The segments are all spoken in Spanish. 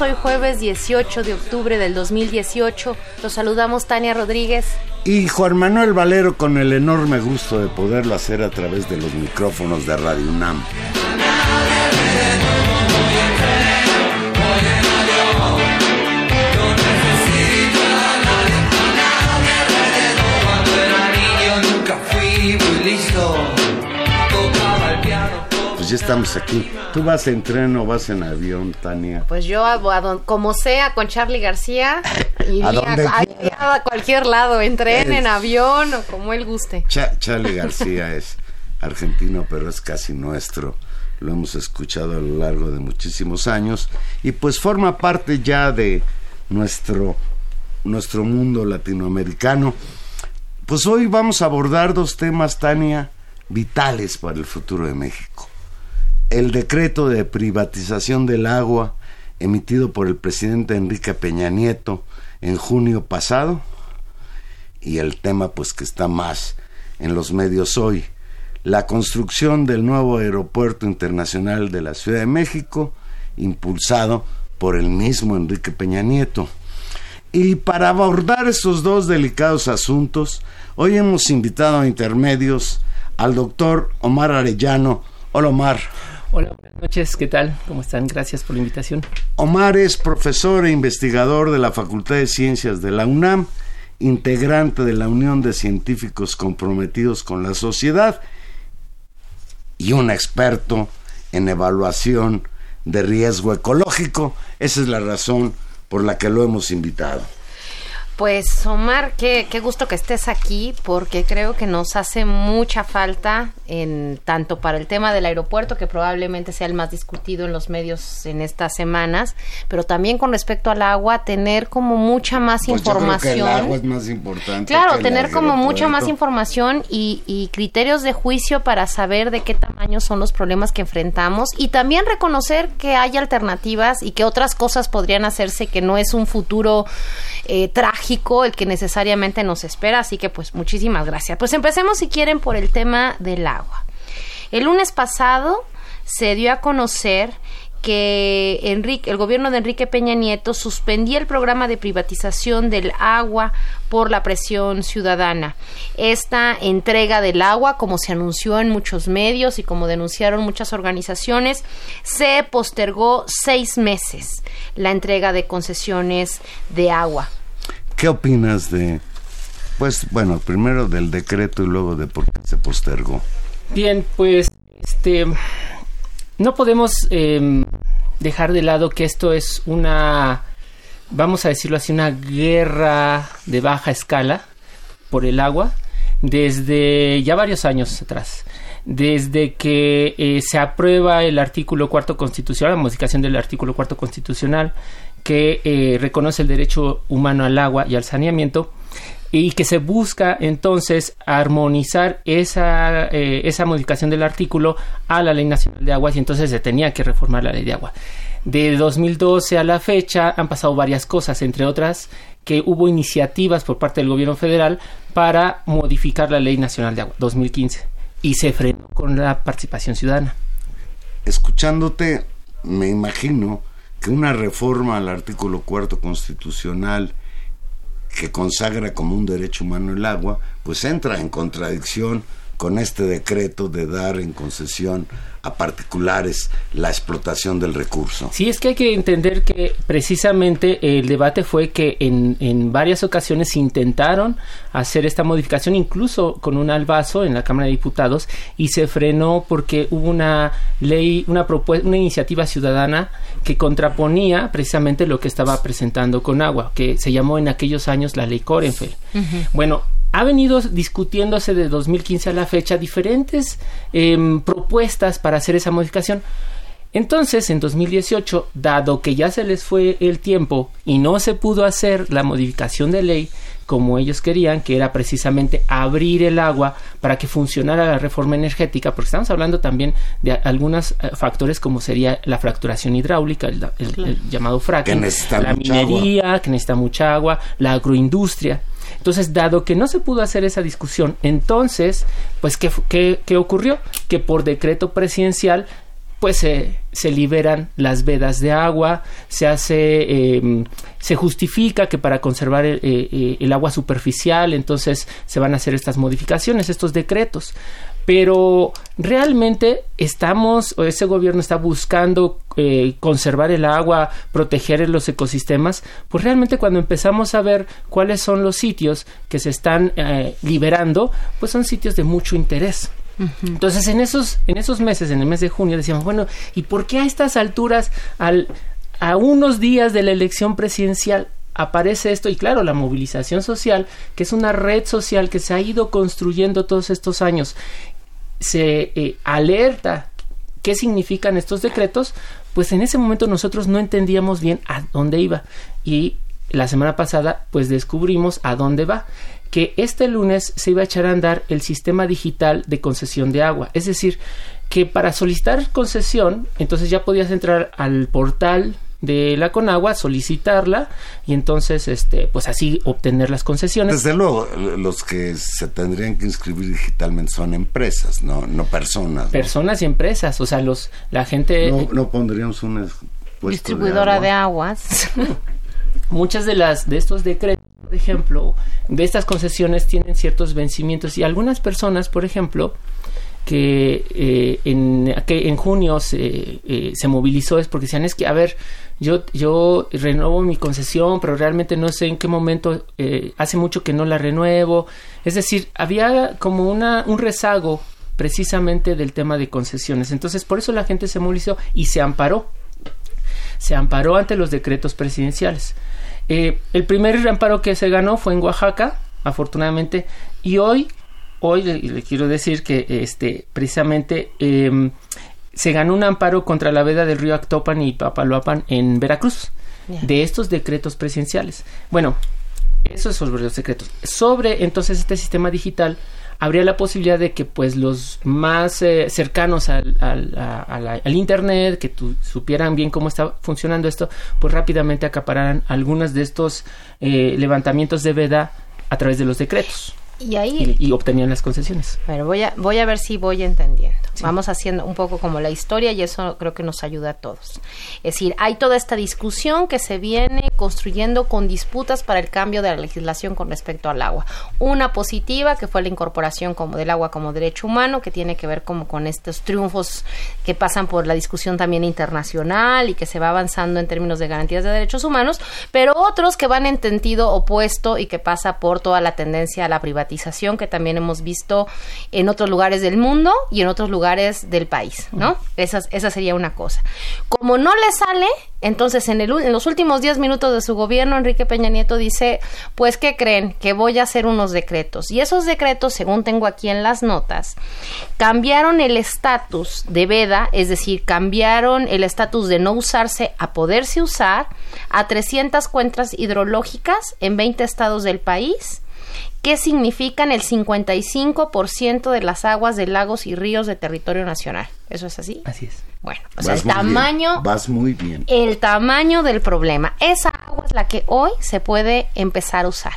Hoy jueves 18 de octubre del 2018. Los saludamos Tania Rodríguez. Y Juan Manuel Valero con el enorme gusto de poderlo hacer a través de los micrófonos de Radio UNAM. Ya estamos aquí. ¿Tú vas en tren o vas en avión, Tania? Pues yo, como sea, con Charlie García, iría a, a, cualquier lado, en tren, en avión o como él guste. Charlie García es argentino, pero es casi nuestro. Lo hemos escuchado a lo largo de muchísimos años y pues forma parte ya de nuestro, nuestro mundo latinoamericano. Pues hoy vamos a abordar dos temas, Tania, vitales para el futuro de México el decreto de privatización del agua emitido por el presidente Enrique Peña Nieto en junio pasado y el tema pues que está más en los medios hoy, la construcción del nuevo aeropuerto internacional de la Ciudad de México impulsado por el mismo Enrique Peña Nieto. Y para abordar estos dos delicados asuntos, hoy hemos invitado a intermedios al doctor Omar Arellano. Hola Omar. Hola, buenas noches, ¿qué tal? ¿Cómo están? Gracias por la invitación. Omar es profesor e investigador de la Facultad de Ciencias de la UNAM, integrante de la Unión de Científicos Comprometidos con la Sociedad y un experto en evaluación de riesgo ecológico. Esa es la razón por la que lo hemos invitado. Pues Omar, qué, qué, gusto que estés aquí porque creo que nos hace mucha falta en tanto para el tema del aeropuerto que probablemente sea el más discutido en los medios en estas semanas, pero también con respecto al agua tener como mucha más pues información. el agua es más importante. Claro, tener como mucha más información y, y criterios de juicio para saber de qué tamaño son los problemas que enfrentamos y también reconocer que hay alternativas y que otras cosas podrían hacerse que no es un futuro eh, trágico el que necesariamente nos espera, así que pues muchísimas gracias. Pues empecemos si quieren por el tema del agua. El lunes pasado se dio a conocer que Enrique, el gobierno de Enrique Peña Nieto suspendía el programa de privatización del agua por la presión ciudadana. Esta entrega del agua, como se anunció en muchos medios y como denunciaron muchas organizaciones, se postergó seis meses la entrega de concesiones de agua. ¿Qué opinas de, pues bueno, primero del decreto y luego de por qué se postergó? Bien, pues, este, no podemos em, dejar de lado que esto es una, vamos a decirlo así, una guerra de baja escala por el agua desde ya varios años atrás desde que eh, se aprueba el artículo cuarto constitucional, la modificación del artículo cuarto constitucional, que eh, reconoce el derecho humano al agua y al saneamiento y que se busca entonces armonizar esa, eh, esa modificación del artículo a la Ley Nacional de Aguas y entonces se tenía que reformar la Ley de Agua. De 2012 a la fecha han pasado varias cosas, entre otras que hubo iniciativas por parte del gobierno federal para modificar la Ley Nacional de Agua 2015 y se frenó con la participación ciudadana. Escuchándote, me imagino que una reforma al artículo cuarto constitucional que consagra como un derecho humano el agua, pues entra en contradicción con este decreto de dar en concesión a particulares la explotación del recurso. Sí, es que hay que entender que precisamente el debate fue que en, en varias ocasiones intentaron hacer esta modificación, incluso con un albazo en la Cámara de Diputados, y se frenó porque hubo una ley, una propuesta, una iniciativa ciudadana que contraponía precisamente lo que estaba presentando con agua, que se llamó en aquellos años la ley Korenfeld. Bueno, ha venido discutiéndose de 2015 a la fecha diferentes em, propuestas para hacer esa modificación. Entonces, en 2018, dado que ya se les fue el tiempo y no se pudo hacer la modificación de ley como ellos querían, que era precisamente abrir el agua para que funcionara la reforma energética, porque estamos hablando también de algunos eh, factores como sería la fracturación hidráulica, el, llamado fracking, la minería, que necesita mucha agua, la agroindustria. Entonces, dado que no se pudo hacer esa discusión, entonces, pues, ¿qué, qué, qué ocurrió? Que por decreto presidencial pues se, se, liberan las vedas de agua, se hace, em, se justifica que para conservar el, eh, eh, el, agua superficial, entonces se van a hacer estas modificaciones, estos decretos. Pero realmente estamos, o ese gobierno está buscando eh, conservar el agua, proteger los ecosistemas, pues realmente cuando empezamos a ver cuáles son los sitios que se están liberando, pues son sitios de mucho interés. Entonces, en esos, en esos meses, en el mes de junio, decíamos, bueno, ¿y por qué a estas alturas, al, a unos días de la elección presidencial, aparece esto? Y claro, la movilización social, que es una red social que se ha ido construyendo todos estos años, se eh, alerta qué significan estos decretos, pues en ese momento nosotros no entendíamos bien a dónde iba. Y la semana pasada, pues descubrimos a dónde va que este lunes se iba a echar a andar el sistema digital de concesión de agua. Es decir, que para solicitar concesión, entonces ya podías entrar al portal de la Conagua, solicitarla y entonces este pues así obtener las concesiones. Desde luego, los que se tendrían que inscribir digitalmente son empresas, no no personas. Personas y empresas, o sea, los la gente No, no pondríamos una distribuidora de, aguas. Muchas de las de estos decretos por ejemplo, de estas concesiones tienen ciertos vencimientos y algunas personas, por ejemplo, que, eh, en, que en junio se, eh, se movilizó es porque decían es que a ver yo yo renuevo mi concesión pero realmente no sé en qué momento eh, hace mucho que no la renuevo es decir había como una un rezago precisamente del tema de concesiones. Entonces por eso la gente se movilizó y se amparó. Se amparó ante los decretos presidenciales. El primer amparo que se ganó fue en Oaxaca, afortunadamente, y hoy, hoy le, quiero decir que este, precisamente em, se ganó un amparo contra la veda del río Actopan y Papaloapan en Veracruz, de estos decretos presidenciales. Bueno, eso es sobre los decretos. Sobre entonces este sistema digital, habría la posibilidad de que pues los más eh, cercanos al, al, internet que supieran bien cómo está funcionando esto pues rápidamente acapararan algunos de estos eh, levantamientos de veda a través de los decretos y ahí y, obtenían las concesiones. Pero voy a voy a ver si voy entendiendo. Vamos haciendo un poco como la historia y eso creo que nos ayuda a todos. Es decir, hay toda esta discusión que se viene construyendo con disputas para el cambio de la legislación con respecto al agua. Una positiva que fue la incorporación como del agua como derecho humano que tiene que ver como con estos triunfos que pasan por la discusión también internacional y que se va avanzando en términos de garantías de derechos humanos, pero otros que van en sentido opuesto y que pasa por toda la tendencia a la privatización que también hemos visto en otros lugares del mundo y en otros lugares del país, ¿no? Esa, esa sería una cosa. Como no le sale, entonces en, el, en los últimos 10 minutos de su gobierno, Enrique Peña Nieto, dice, pues, ¿qué creen? Que voy a hacer unos decretos. Y esos decretos, según tengo aquí en las notas, cambiaron el estatus de veda, es decir, cambiaron el estatus de no usarse a poderse usar a 300 cuentas hidrológicas en 20 estados del país ¿Qué significan el 55% de las aguas de lagos y ríos de territorio nacional. ¿Eso es así? Así es. Bueno, o sea, el tamaño. Vas muy bien. El tamaño del problema. Esa agua es la que hoy se puede empezar a usar.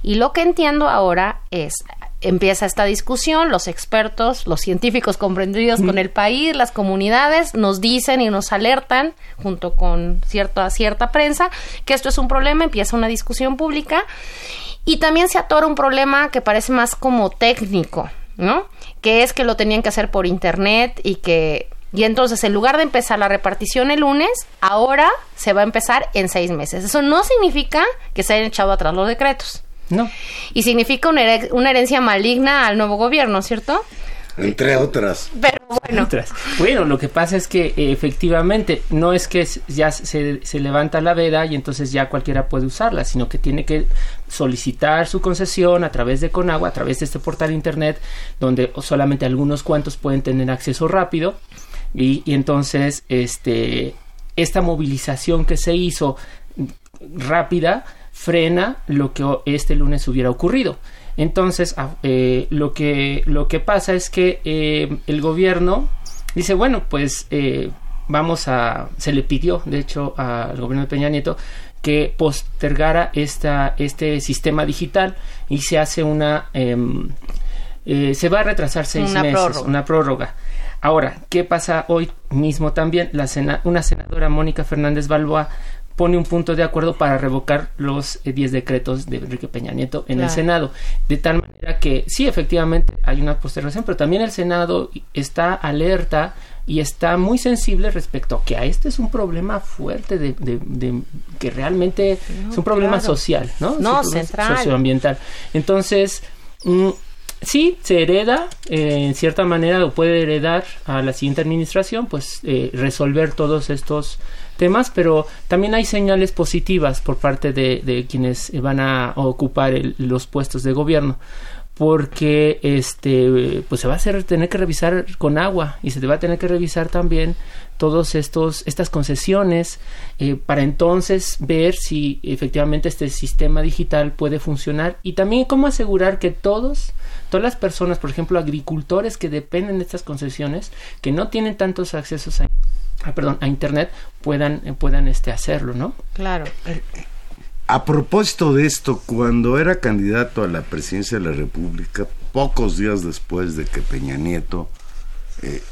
Y lo que entiendo ahora es, empieza esta discusión, los expertos, los científicos comprendidos con el país, las comunidades nos dicen y nos alertan junto con cierta cierta prensa que esto es un problema, empieza una discusión pública y también se atora un problema que parece más como técnico, ¿no? Que es que lo tenían que hacer por internet y que y entonces, en lugar de empezar la repartición el lunes, ahora se va a empezar en seis meses. Eso no significa que se hayan echado atrás los decretos. No. Y significa una, una herencia maligna al nuevo gobierno, ¿cierto? Entre otras. Pero bueno. Bueno, lo que pasa es que eh, efectivamente no es que ya se, se, levanta la veda y entonces ya cualquiera puede usarla, sino que tiene que solicitar su concesión a través de Conagua, a través de este portal internet, donde solamente algunos cuantos pueden tener acceso rápido. Y, y entonces, este, esta movilización que se hizo rápida frena lo que este lunes hubiera ocurrido. Entonces, eh, lo, que, lo que pasa es que eh, el gobierno dice, bueno, pues eh, vamos a, se le pidió, de hecho, al gobierno de Peña Nieto que postergara esta, este sistema digital y se hace una, em, se va a retrasar seis meses, una prórroga. Ahora, ¿qué pasa hoy mismo también? La una senadora, Mónica Fernández Balboa, pone un punto de acuerdo para revocar los 10 eh, decretos de Enrique Peña Nieto en el Senado. De tal manera que sí, efectivamente hay una postergación, pero también el Senado está alerta y está muy sensible respecto a que a este es un problema fuerte de, que realmente es un problema social, ¿no? No, central. Socioambiental. Entonces, mm, sí, se hereda, eh, en cierta manera, o puede heredar a la siguiente administración, pues eh, resolver todos estos temas, pero también hay señales positivas por parte de, quienes van a ocupar los puestos de gobierno porque este pues se va a hacer tener que revisar con agua y se va a tener que revisar también todos estos estas concesiones eh, para entonces ver si efectivamente este sistema digital puede funcionar y también cómo asegurar que todos todas las personas por ejemplo agricultores que dependen de estas concesiones que no tienen tantos accesos a ah, perdón, a internet puedan, eh, puedan este, hacerlo, ¿no? Claro. A propósito de esto, cuando era candidato a la presidencia de la República, pocos días después de que Peña Nieto eh,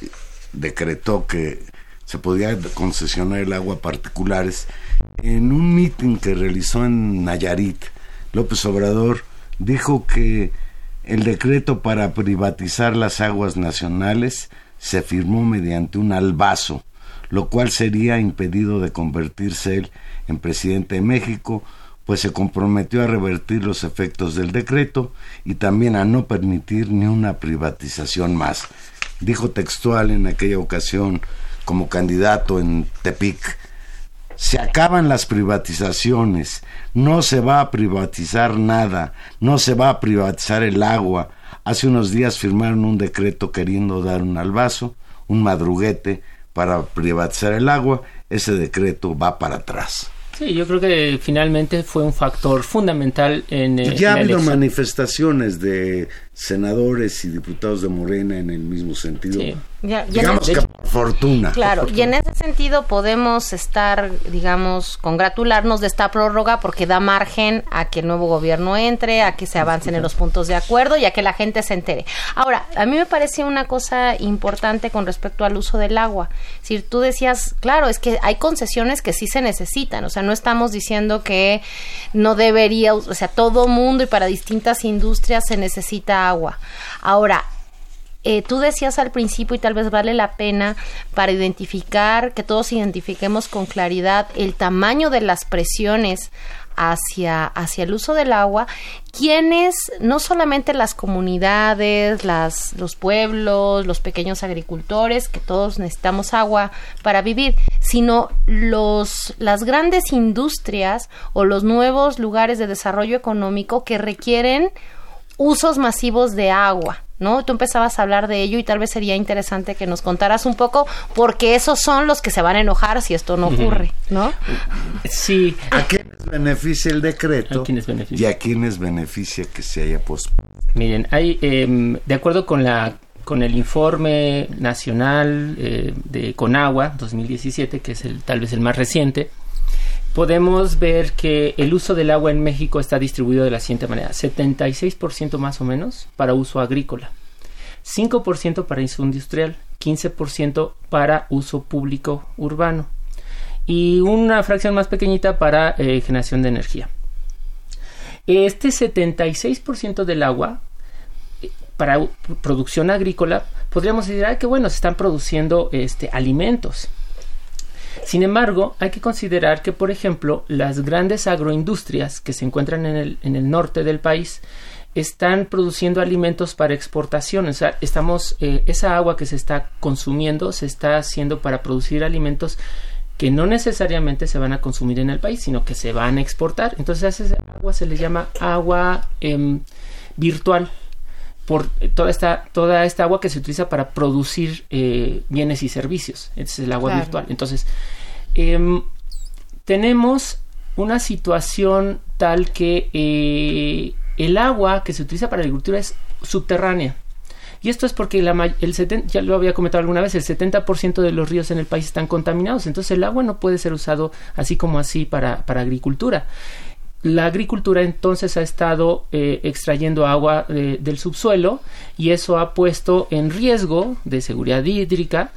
decretó que se podía concesionar el agua a particulares, en un mitin que realizó en Nayarit, López Obrador dijo que el decreto para privatizar las aguas nacionales se firmó mediante un albazo lo cual sería impedido de convertirse él en presidente de México, pues se comprometió a revertir los efectos del decreto y también a no permitir ni una privatización más. Dijo textual en aquella ocasión como candidato en Tepic, se acaban las privatizaciones, no se va a privatizar nada, no se va a privatizar el agua. Hace unos días firmaron un decreto queriendo dar un albazo, un madruguete, para privatizar el agua, ese decreto va para atrás. Sí, yo creo que finalmente fue un factor fundamental en. Y ya ha habido manifestaciones de senadores y diputados de Morena en el mismo sentido. digamos que por fortuna. Claro, y en ese sentido podemos estar, digamos, congratularnos de esta prórroga porque da margen a que el nuevo gobierno entre, a que se avancen en los puntos de acuerdo y a que la gente se entere. Ahora, a mí me parecía una cosa importante con respecto al uso del agua. Si tú decías, claro, es que hay concesiones que sí se necesitan, o sea, no estamos diciendo que no debería, o sea, todo mundo y para distintas industrias se necesita agua. Ahora, eh, tú decías al principio y tal vez vale la pena para identificar, que todos identifiquemos con claridad el tamaño de las presiones hacia, hacia el uso del agua, quienes, no solamente las comunidades, las, los pueblos, los pequeños agricultores, que todos necesitamos agua para vivir, sino los, las grandes industrias o los nuevos lugares de desarrollo económico que requieren usos masivos de agua. ¿no? Tú empezabas a hablar de ello y tal vez sería interesante que nos contaras un poco porque esos son los que se van a enojar si esto no ocurre, ¿no? Sí. ¿A quiénes beneficia el decreto? ¿A quiénes beneficia? ¿Y a quiénes beneficia que se haya puesto? Miren, hay, eh, de acuerdo con la con el informe nacional eh, de Conagua 2017, que es el, tal vez el más reciente, podemos ver que el uso del agua en México está distribuido de la siguiente manera. 76% más o menos para uso agrícola, 5% para uso industrial, 15% para uso público urbano y una fracción más pequeñita para eh, generación de energía. Este 76% del agua eh, para producción agrícola podríamos decir que bueno se están produciendo este alimentos sin embargo, hay que considerar que, por ejemplo, las grandes agroindustrias que se encuentran en el, en el norte del país están produciendo alimentos para exportación. O sea, estamos, eh, esa agua que se está consumiendo se está haciendo para producir alimentos que no necesariamente se van a consumir en el país, sino que se van a exportar. Entonces a esa agua se le llama agua em, virtual por toda esta, toda esta agua que se utiliza para producir eh, bienes y servicios. Es el agua virtual. Entonces, em, tenemos una situación tal que eh, el agua que se utiliza para la agricultura es subterránea. Y esto es porque la, el 70, ya lo había comentado alguna vez, el 70% de los ríos en el país están contaminados. Entonces el agua no puede ser usado así como así para, para agricultura. La agricultura entonces ha estado eh, extrayendo agua del subsuelo y eso ha puesto en riesgo de seguridad hídrica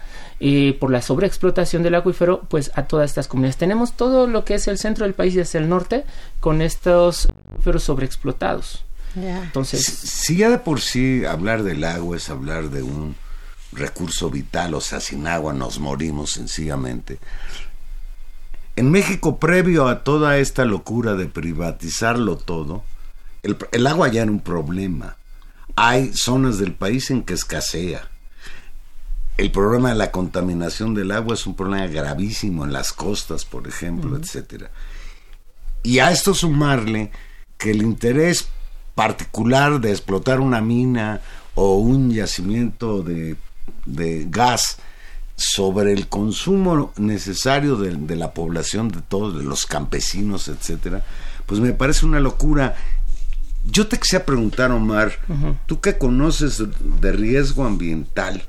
eh, por la sobreexplotación del acuífero pues a todas estas comunidades. Tenemos todo lo que es el centro del país y hacia el norte con estos acuíferos sobreexplotados. Entonces, si ya de por sí hablar del agua es hablar de un recurso vital, o sea, sin agua nos morimos sencillamente. En México, previo a toda esta locura de privatizarlo todo, el, agua ya era un problema. Hay zonas del país en que escasea. El problema de la contaminación del agua es un problema gravísimo en las costas, por ejemplo, etcétera. Y a esto sumarle que el interés particular de explotar una mina o un yacimiento de, de gas sobre el consumo necesario de, la población, de todos, de los campesinos, etcétera, pues me parece una locura. Yo te quisiera preguntar, Omar, tú que conoces de riesgo ambiental,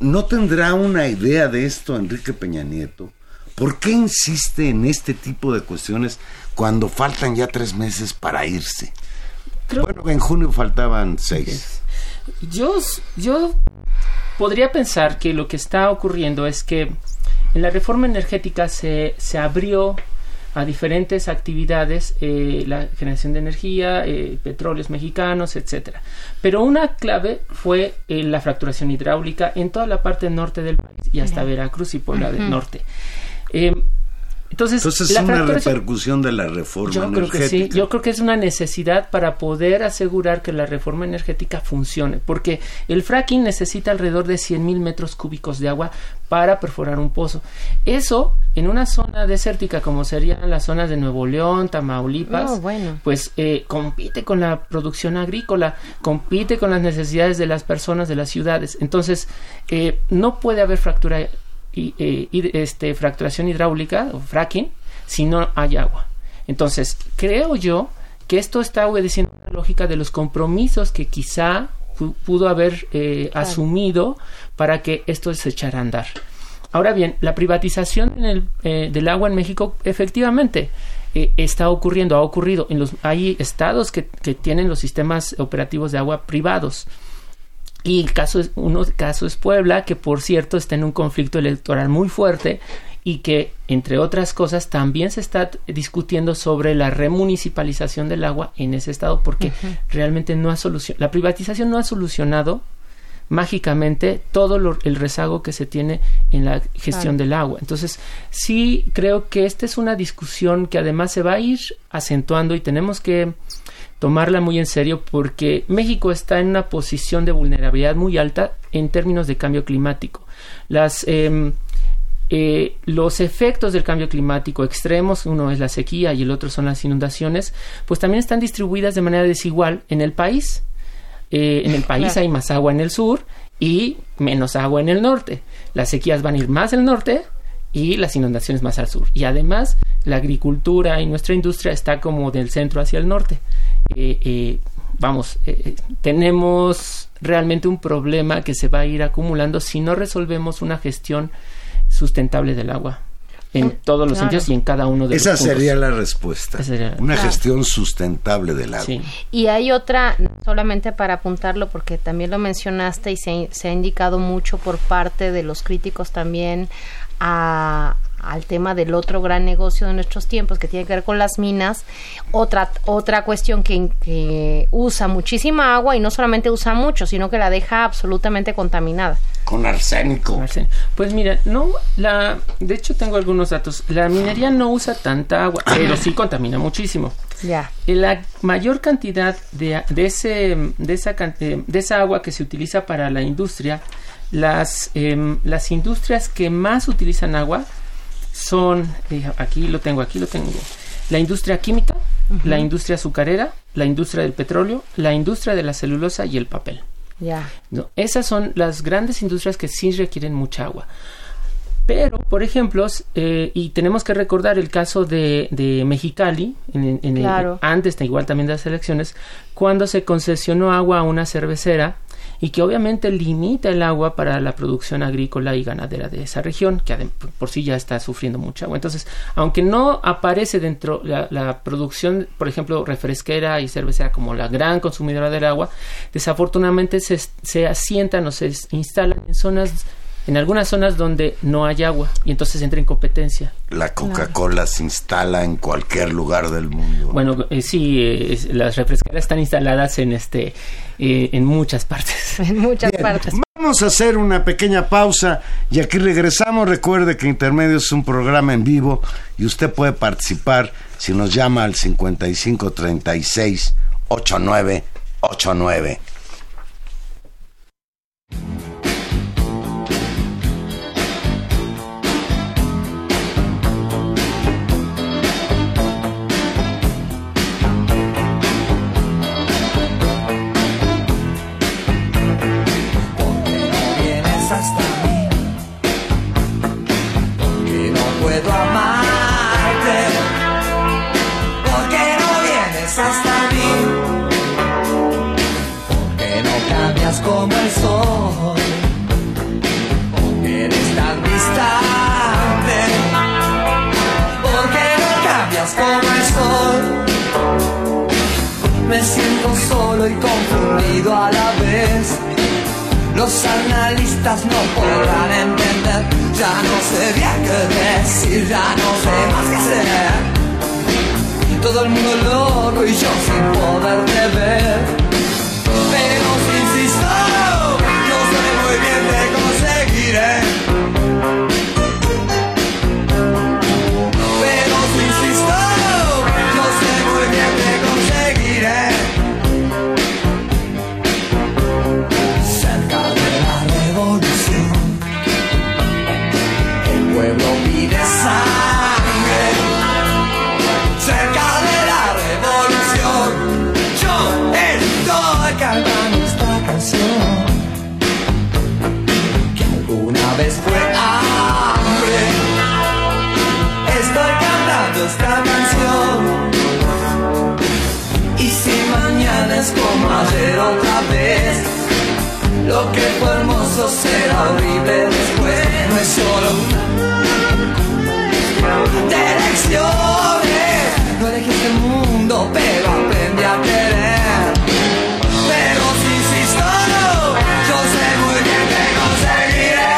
¿no tendrá una idea de esto Enrique Peña Nieto? ¿Por qué insiste en este tipo de cuestiones cuando faltan ya tres meses para irse? Bueno, en junio faltaban seis. Yo, yo podría pensar que lo que está ocurriendo es que en la reforma energética se, se abrió a diferentes actividades, eh, la generación de energía, eh, petróleos mexicanos, etcétera. Pero una clave fue eh, la fracturación hidráulica en toda la parte norte del país y hasta Veracruz y Puebla del Norte. Entonces, es una repercusión de la reforma yo energética. Creo que sí, yo creo que es una necesidad para poder asegurar que la reforma energética funcione, porque el fracking necesita alrededor de 100 mil metros cúbicos de agua para perforar un pozo. Eso, en una zona desértica como serían las zonas de Nuevo León, Tamaulipas, oh, bueno. pues eh, compite con la producción agrícola, compite con las necesidades de las personas de las ciudades. Entonces, eh, no puede haber fractura y, eh, este, fracturación hidráulica o fracking si no hay agua. Entonces, creo yo que esto está obedeciendo la lógica de los compromisos que quizá pudo haber eh, asumido para que esto se echara a andar. Ahora bien, la privatización eh, del agua en México efectivamente está ocurriendo, ha ocurrido. En los, hay estados que, que tienen los sistemas operativos de agua privados. Y el caso es, uno caso es Puebla, que por cierto está en un conflicto electoral muy fuerte y que, entre otras cosas, también se está discutiendo sobre la remunicipalización del agua en ese estado, porque realmente no ha solucionado, la privatización no ha solucionado mágicamente todo el rezago que se tiene en la gestión del agua. Entonces, sí creo que esta es una discusión que además se va a ir acentuando y tenemos que tomarla muy en serio porque México está en una posición de vulnerabilidad muy alta en términos de cambio climático. Las, em, eh, los efectos del cambio climático extremos, uno es la sequía y el otro son las inundaciones, pues también están distribuidas de manera desigual en el país. Eh, en el país hay más agua en el sur y menos agua en el norte. Las sequías van a ir más al norte y las inundaciones más al sur. Y además, la agricultura y nuestra industria está como del centro hacia el norte. Eh, eh, vamos, eh, tenemos realmente un problema que se va a ir acumulando si no resolvemos una gestión sustentable del agua en todos los sentidos y en cada uno de Esa los puntos. sería la respuesta. Una gestión sustentable del agua. Y hay otra, solamente para apuntarlo, porque también lo mencionaste y se, se ha indicado mucho por parte de los críticos también a, al tema del otro gran negocio de nuestros tiempos que tiene que ver con las minas, otra, otra cuestión que, usa muchísima agua y no solamente usa mucho, sino que la deja absolutamente contaminada. Con arsénico. Pues mira, no, la, de hecho tengo algunos datos. La minería no usa tanta agua, pero sí contamina muchísimo. Ya. La mayor cantidad de, de, ese, de, esa, de esa agua que se utiliza para la industria, las, em, las industrias que más utilizan agua son, eh, aquí lo tengo, aquí lo tengo, la industria química, la industria azucarera, la industria del petróleo, la industria de la celulosa y el papel. Ya. esas son las grandes industrias que sí requieren mucha agua. Pero, por ejemplo, eh, y tenemos que recordar el caso de, de Mexicali, en, antes de igual también de las elecciones, cuando se concesionó agua a una cervecera y que obviamente limita el agua para la producción agrícola y ganadera de esa región, que por sí ya está sufriendo mucha agua. Entonces, aunque no aparece dentro la, la producción, por ejemplo, refresquera y cervecera como la gran consumidora del agua, desafortunadamente se, se asientan o se instalan en zonas en algunas zonas donde no hay agua y entonces entra en competencia. La Coca-Cola se instala en cualquier lugar del mundo. Bueno, eh, sí, las refresqueras están instaladas en este eh, en muchas partes. En muchas partes. Vamos a hacer una pequeña pausa y aquí regresamos. Recuerde que Intermedios es un programa en vivo y usted puede participar si nos llama al 5536 8989. Solo y confundido a la vez. Los analistas no podrán entender. Ya no sé bien qué decir, ya no sé más qué hacer. Todo el mundo loco y yo sin poderte ver. Horrible después. No es solo de lecciones. No dejes el mundo, pero aprende a querer. Pero si insisto, yo sé muy bien que conseguiré.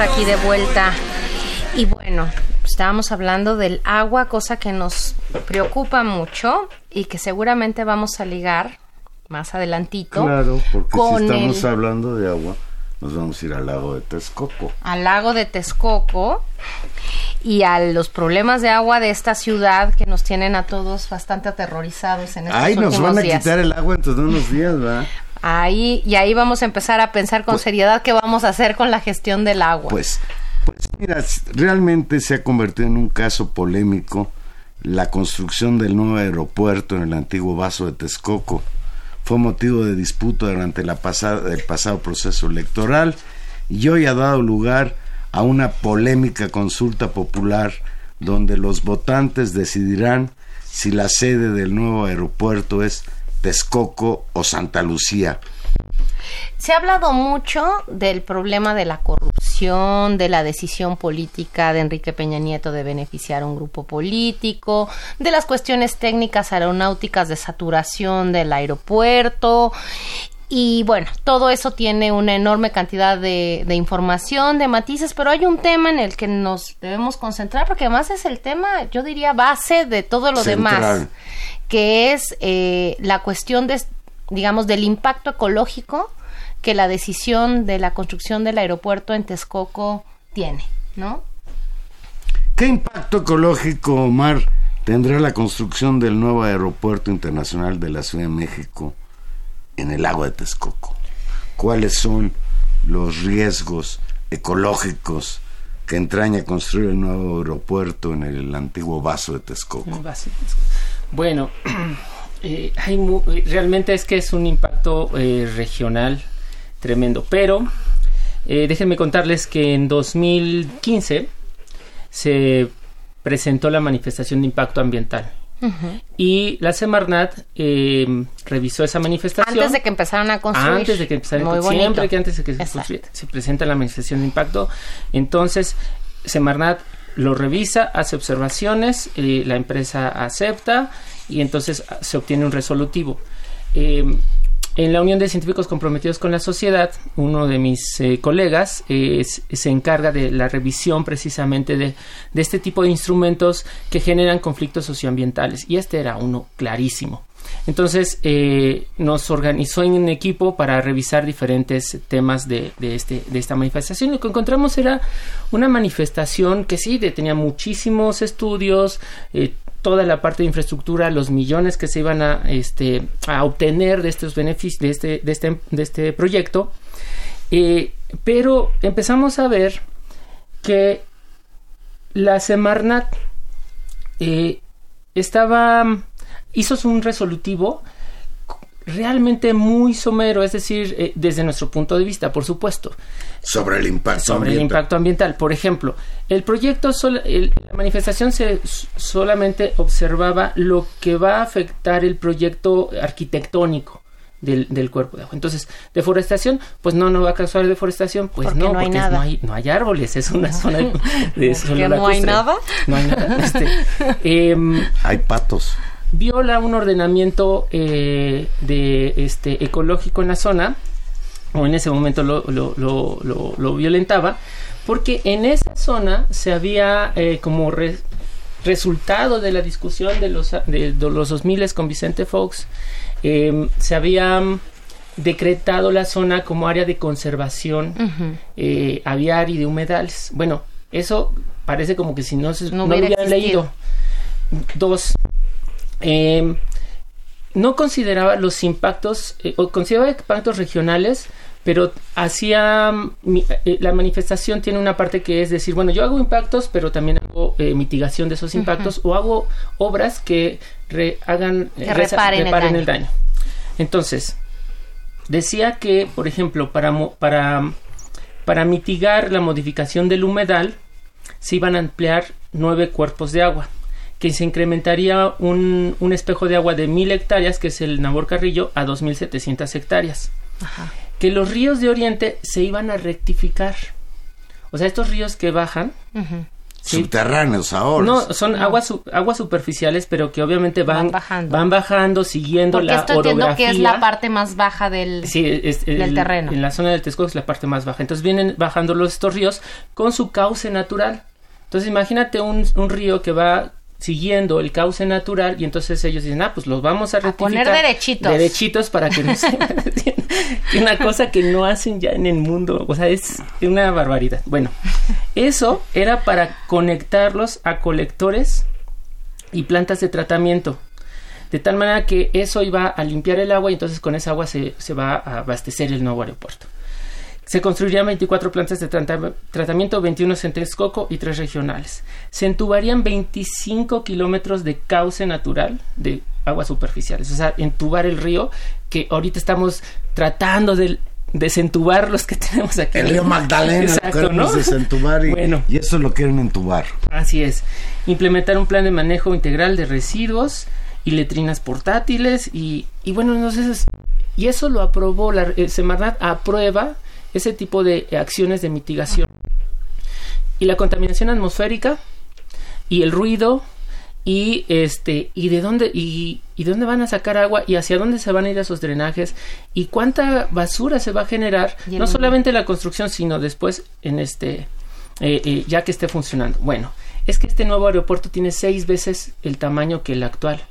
aquí de vuelta. Y bueno, estábamos hablando del agua, cosa que nos preocupa mucho y que seguramente vamos a ligar más adelantito. Claro, porque si estamos el- hablando de agua, nos vamos a ir al lago de Texcoco. al lago de Texcoco y a los problemas de agua de esta ciudad que nos tienen a todos bastante aterrorizados en estos Ay, nos van a días. quitar el agua dentro de unos días, ¿verdad? Ahí y ahí vamos a empezar a pensar con seriedad qué vamos a hacer con la gestión del agua. Pues, pues mira, realmente se ha convertido en un caso polémico la construcción del nuevo aeropuerto en el antiguo vaso de Texcoco. Fue motivo de disputa durante la pasada, el pasado proceso electoral y hoy ha dado lugar a una polémica consulta popular donde los votantes decidirán si la sede del nuevo aeropuerto es Texcoco o Santa Lucía. Se ha hablado mucho del problema de la corrupción, de la decisión política de Enrique Peña Nieto de beneficiar a un grupo político, de las cuestiones técnicas aeronáuticas de saturación del aeropuerto. Y bueno, todo eso tiene una enorme cantidad de, de información, de matices, pero hay un tema en el que nos debemos concentrar, porque además es el tema, yo diría, base de todo lo demás que es eh, la cuestión de, digamos, del impacto ecológico que la decisión de la construcción del aeropuerto en Texcoco tiene, ¿no? ¿Qué impacto ecológico, Omar, tendrá la construcción del nuevo aeropuerto internacional de la Ciudad de México en el lago de Texcoco? ¿Cuáles son los riesgos ecológicos que entraña construir el nuevo aeropuerto en el antiguo vaso de Texcoco? Muy básico. Bueno, eh, hay mu- eh, realmente es que es un impacto eh, regional tremendo, pero eh, déjenme contarles que en 2015 se presentó la manifestación de impacto ambiental. Y la Semarnat eh, revisó esa manifestación. Antes de que empezaran a construir. antes de que empezara Muy siempre bonito. que antes de que se, se presenta la manifestación de impacto. Entonces Semarnat lo revisa hace observaciones eh, la empresa acepta y entonces ah, se obtiene un resolutivo Eh, en la Unión de Científicos Comprometidos con la Sociedad, uno de mis eh, colegas se encarga de la revisión precisamente de, de este tipo de instrumentos que generan conflictos socioambientales. Y este era uno clarísimo. Entonces eh, nos organizó en un equipo para revisar diferentes temas de, de este, de esta manifestación. Lo que encontramos era una manifestación que sí tenía muchísimos estudios, eh, toda la parte de infraestructura, los millones que se iban a, este, a obtener de estos beneficios, de este, de este, de este proyecto. Eh, pero empezamos a ver que la Semarnat eh, estaba hizo un resolutivo realmente muy somero, es decir, eh, desde nuestro punto de vista, por supuesto, Sobre el impacto sobre el ambiental. impacto ambiental. Por ejemplo, el proyecto, sol- el- la manifestación se solamente observaba lo que va a afectar el proyecto arquitectónico. Del, del cuerpo de agua. Entonces, deforestación, pues no, no va a causar deforestación, pues Porque no, no hay porque nada. no, hay, no hay árboles, es una zona de, de zona ¿Que no hay nada? No hay nada. Este, em, Hay patos. Viola un ordenamiento eh, de este ecológico en la zona o en ese momento lo, lo, lo, lo- violentaba porque en esa zona se había eh, como re- resultado de la discusión de los de, de los 2000 con Vicente Fox eh, se había mm, decretado la zona como área de conservación eh, aviar y de humedales. Bueno eso parece como que si no, se, No no lo hubiera hubieran existido. leído dos eh, no consideraba los impactos, eh, o consideraba impactos regionales, pero hacía, mm, eh, la manifestación tiene una parte que es decir, bueno, yo hago impactos, pero también hago eh, mitigación de esos impactos, o hago obras que re- hagan, Que reparen el daño. el daño. Entonces, decía que, por ejemplo, para, para, para mitigar la modificación del humedal, se iban a emplear nueve cuerpos de agua, que se incrementaría un, un espejo de agua de mil hectáreas, que es el Nabor Carrillo, a 2.700 hectáreas. Que los ríos de Oriente se iban a rectificar. O sea, estos ríos que bajan, Sí. Subterráneos ahora. no, son aguas, su- aguas superficiales, pero que obviamente van, Van bajando. van bajando, siguiendo Porque la esto entiendo orografía. que es la parte más baja del... Sí, es- del el- terreno. En la zona del Texcoco es la parte más baja. Entonces vienen bajando los, estos ríos con su cauce natural. Entonces imagínate un, un río que va siguiendo el cauce natural y entonces ellos dicen, ah, pues los vamos a rectificar. poner derechitos. Derechitos para que no se... una cosa que no hacen ya en el mundo, o sea, es una barbaridad. Bueno, eso era para conectarlos a colectores y plantas de tratamiento. De tal manera que eso iba a limpiar el agua y entonces con esa agua se, se va a abastecer el nuevo aeropuerto. Se construirían 24 plantas de trata- tratamiento, 21 en Texcoco y 3 regionales. Se entubarían 25 kilómetros de cauce natural de aguas superficiales. O sea, entubar el río, que ahorita estamos tratando de desentubar los que tenemos aquí. El río Magdalena, Exacto, queremos ¿no? desentubar y, Bueno. y eso lo quieren entubar. Así es. Implementar un plan de manejo integral de residuos y letrinas portátiles y, y bueno, no sé, es- y eso lo aprobó la eh, Semarnat aprueba ese tipo de acciones de mitigación. Y la contaminación atmosférica y el ruido y este y de dónde y, y de dónde van a sacar agua y hacia dónde se van a ir esos drenajes y cuánta basura se va a generar no solamente la construcción sino después en este eh, eh, ya que esté funcionando. Bueno es que este nuevo aeropuerto tiene seis veces el tamaño que el actual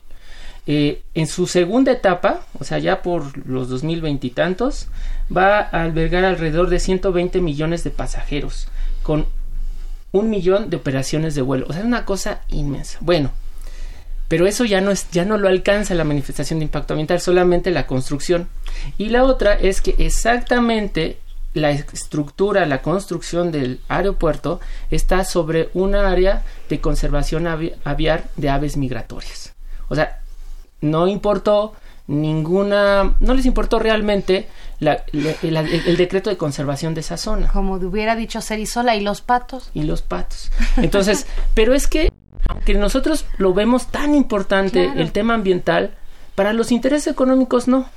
Eh, en su segunda etapa, o sea, ya por los 2020 y tantos, va a albergar alrededor de 120 millones de pasajeros, con un millón de operaciones de vuelo. O sea, es una cosa inmensa. Bueno, pero eso ya no es, ya no lo alcanza la manifestación de impacto ambiental, solamente la construcción. Y la otra es que exactamente la estructura, la construcción del aeropuerto está sobre una área de conservación avi- aviar de aves migratorias. O sea, no importó ninguna, no les importó realmente la- la- el, el- el decreto de conservación de esa zona Como hubiera dicho Cerizola y los patos. y los patos. Entonces, pero es que aunque nosotros lo vemos tan importante Claro. el tema ambiental, para los intereses económicos no.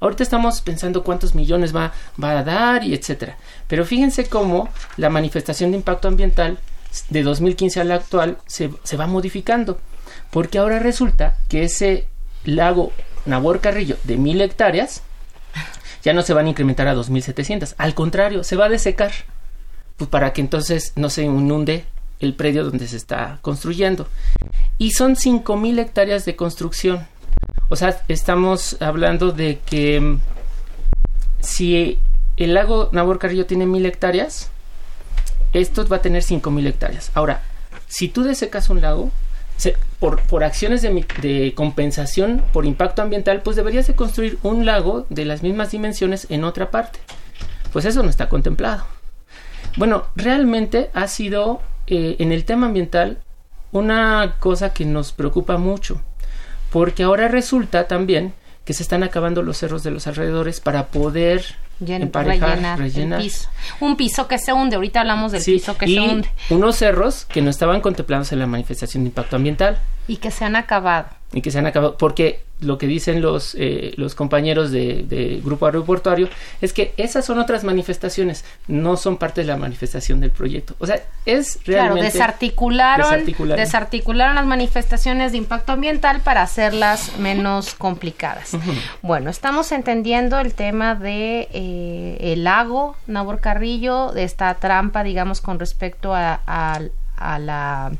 Ahorita estamos pensando cuántos millones va, va a dar y etcétera. Pero fíjense cómo la manifestación de impacto ambiental de 2015 al actual se, se va modificando. Porque ahora resulta que ese lago Nabor Carrillo de mil hectáreas ya no se van a incrementar a 2.700. Al contrario, se va a desecar pues para que entonces no se inunde el predio donde se está construyendo. Y son 5.000 hectáreas de construcción. O sea, estamos hablando de que mm, si el lago Nabor Carrillo tiene 1.000 hectáreas, esto va a tener 5.000 hectáreas. Ahora, si tú desecas un lago, por, por acciones de, de compensación por impacto ambiental, pues deberías de construir un lago de las mismas dimensiones en otra parte. Pues eso no está contemplado. Bueno, realmente ha sido eh, en el tema ambiental una cosa que nos preocupa mucho, porque ahora resulta también que se están acabando los cerros de los alrededores para poder Llen- emparejar, rellenar, rellenar. el piso. Un piso que se hunde. Ahorita hablamos del Sí, piso que y se hunde. unos cerros que no estaban contemplados en la manifestación de impacto ambiental Y que se han acabado. y que se han acabado porque lo que dicen los eh, los compañeros de, de grupo aeroportuario es que esas son otras manifestaciones no son parte de la manifestación del proyecto o sea es Claro, realmente desarticularon, desarticularon. desarticularon las manifestaciones de impacto ambiental para hacerlas menos complicadas. Bueno, estamos entendiendo el tema de eh, el lago Nabor Carrillo, de esta trampa, digamos, con respecto a, a- a la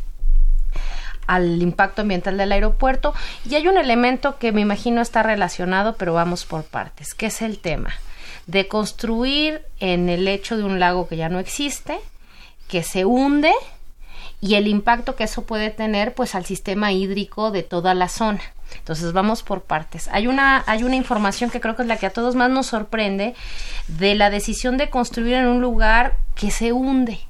al impacto ambiental del aeropuerto y hay un elemento que me imagino está relacionado pero vamos por partes que es el tema de construir en el lecho de un lago que ya no existe que se hunde y el impacto que eso puede tener pues al sistema hídrico de toda la zona. Entonces vamos por partes. Hay una hay una información que creo que es la que a todos más nos sorprende de la decisión de construir en un lugar que se hunde.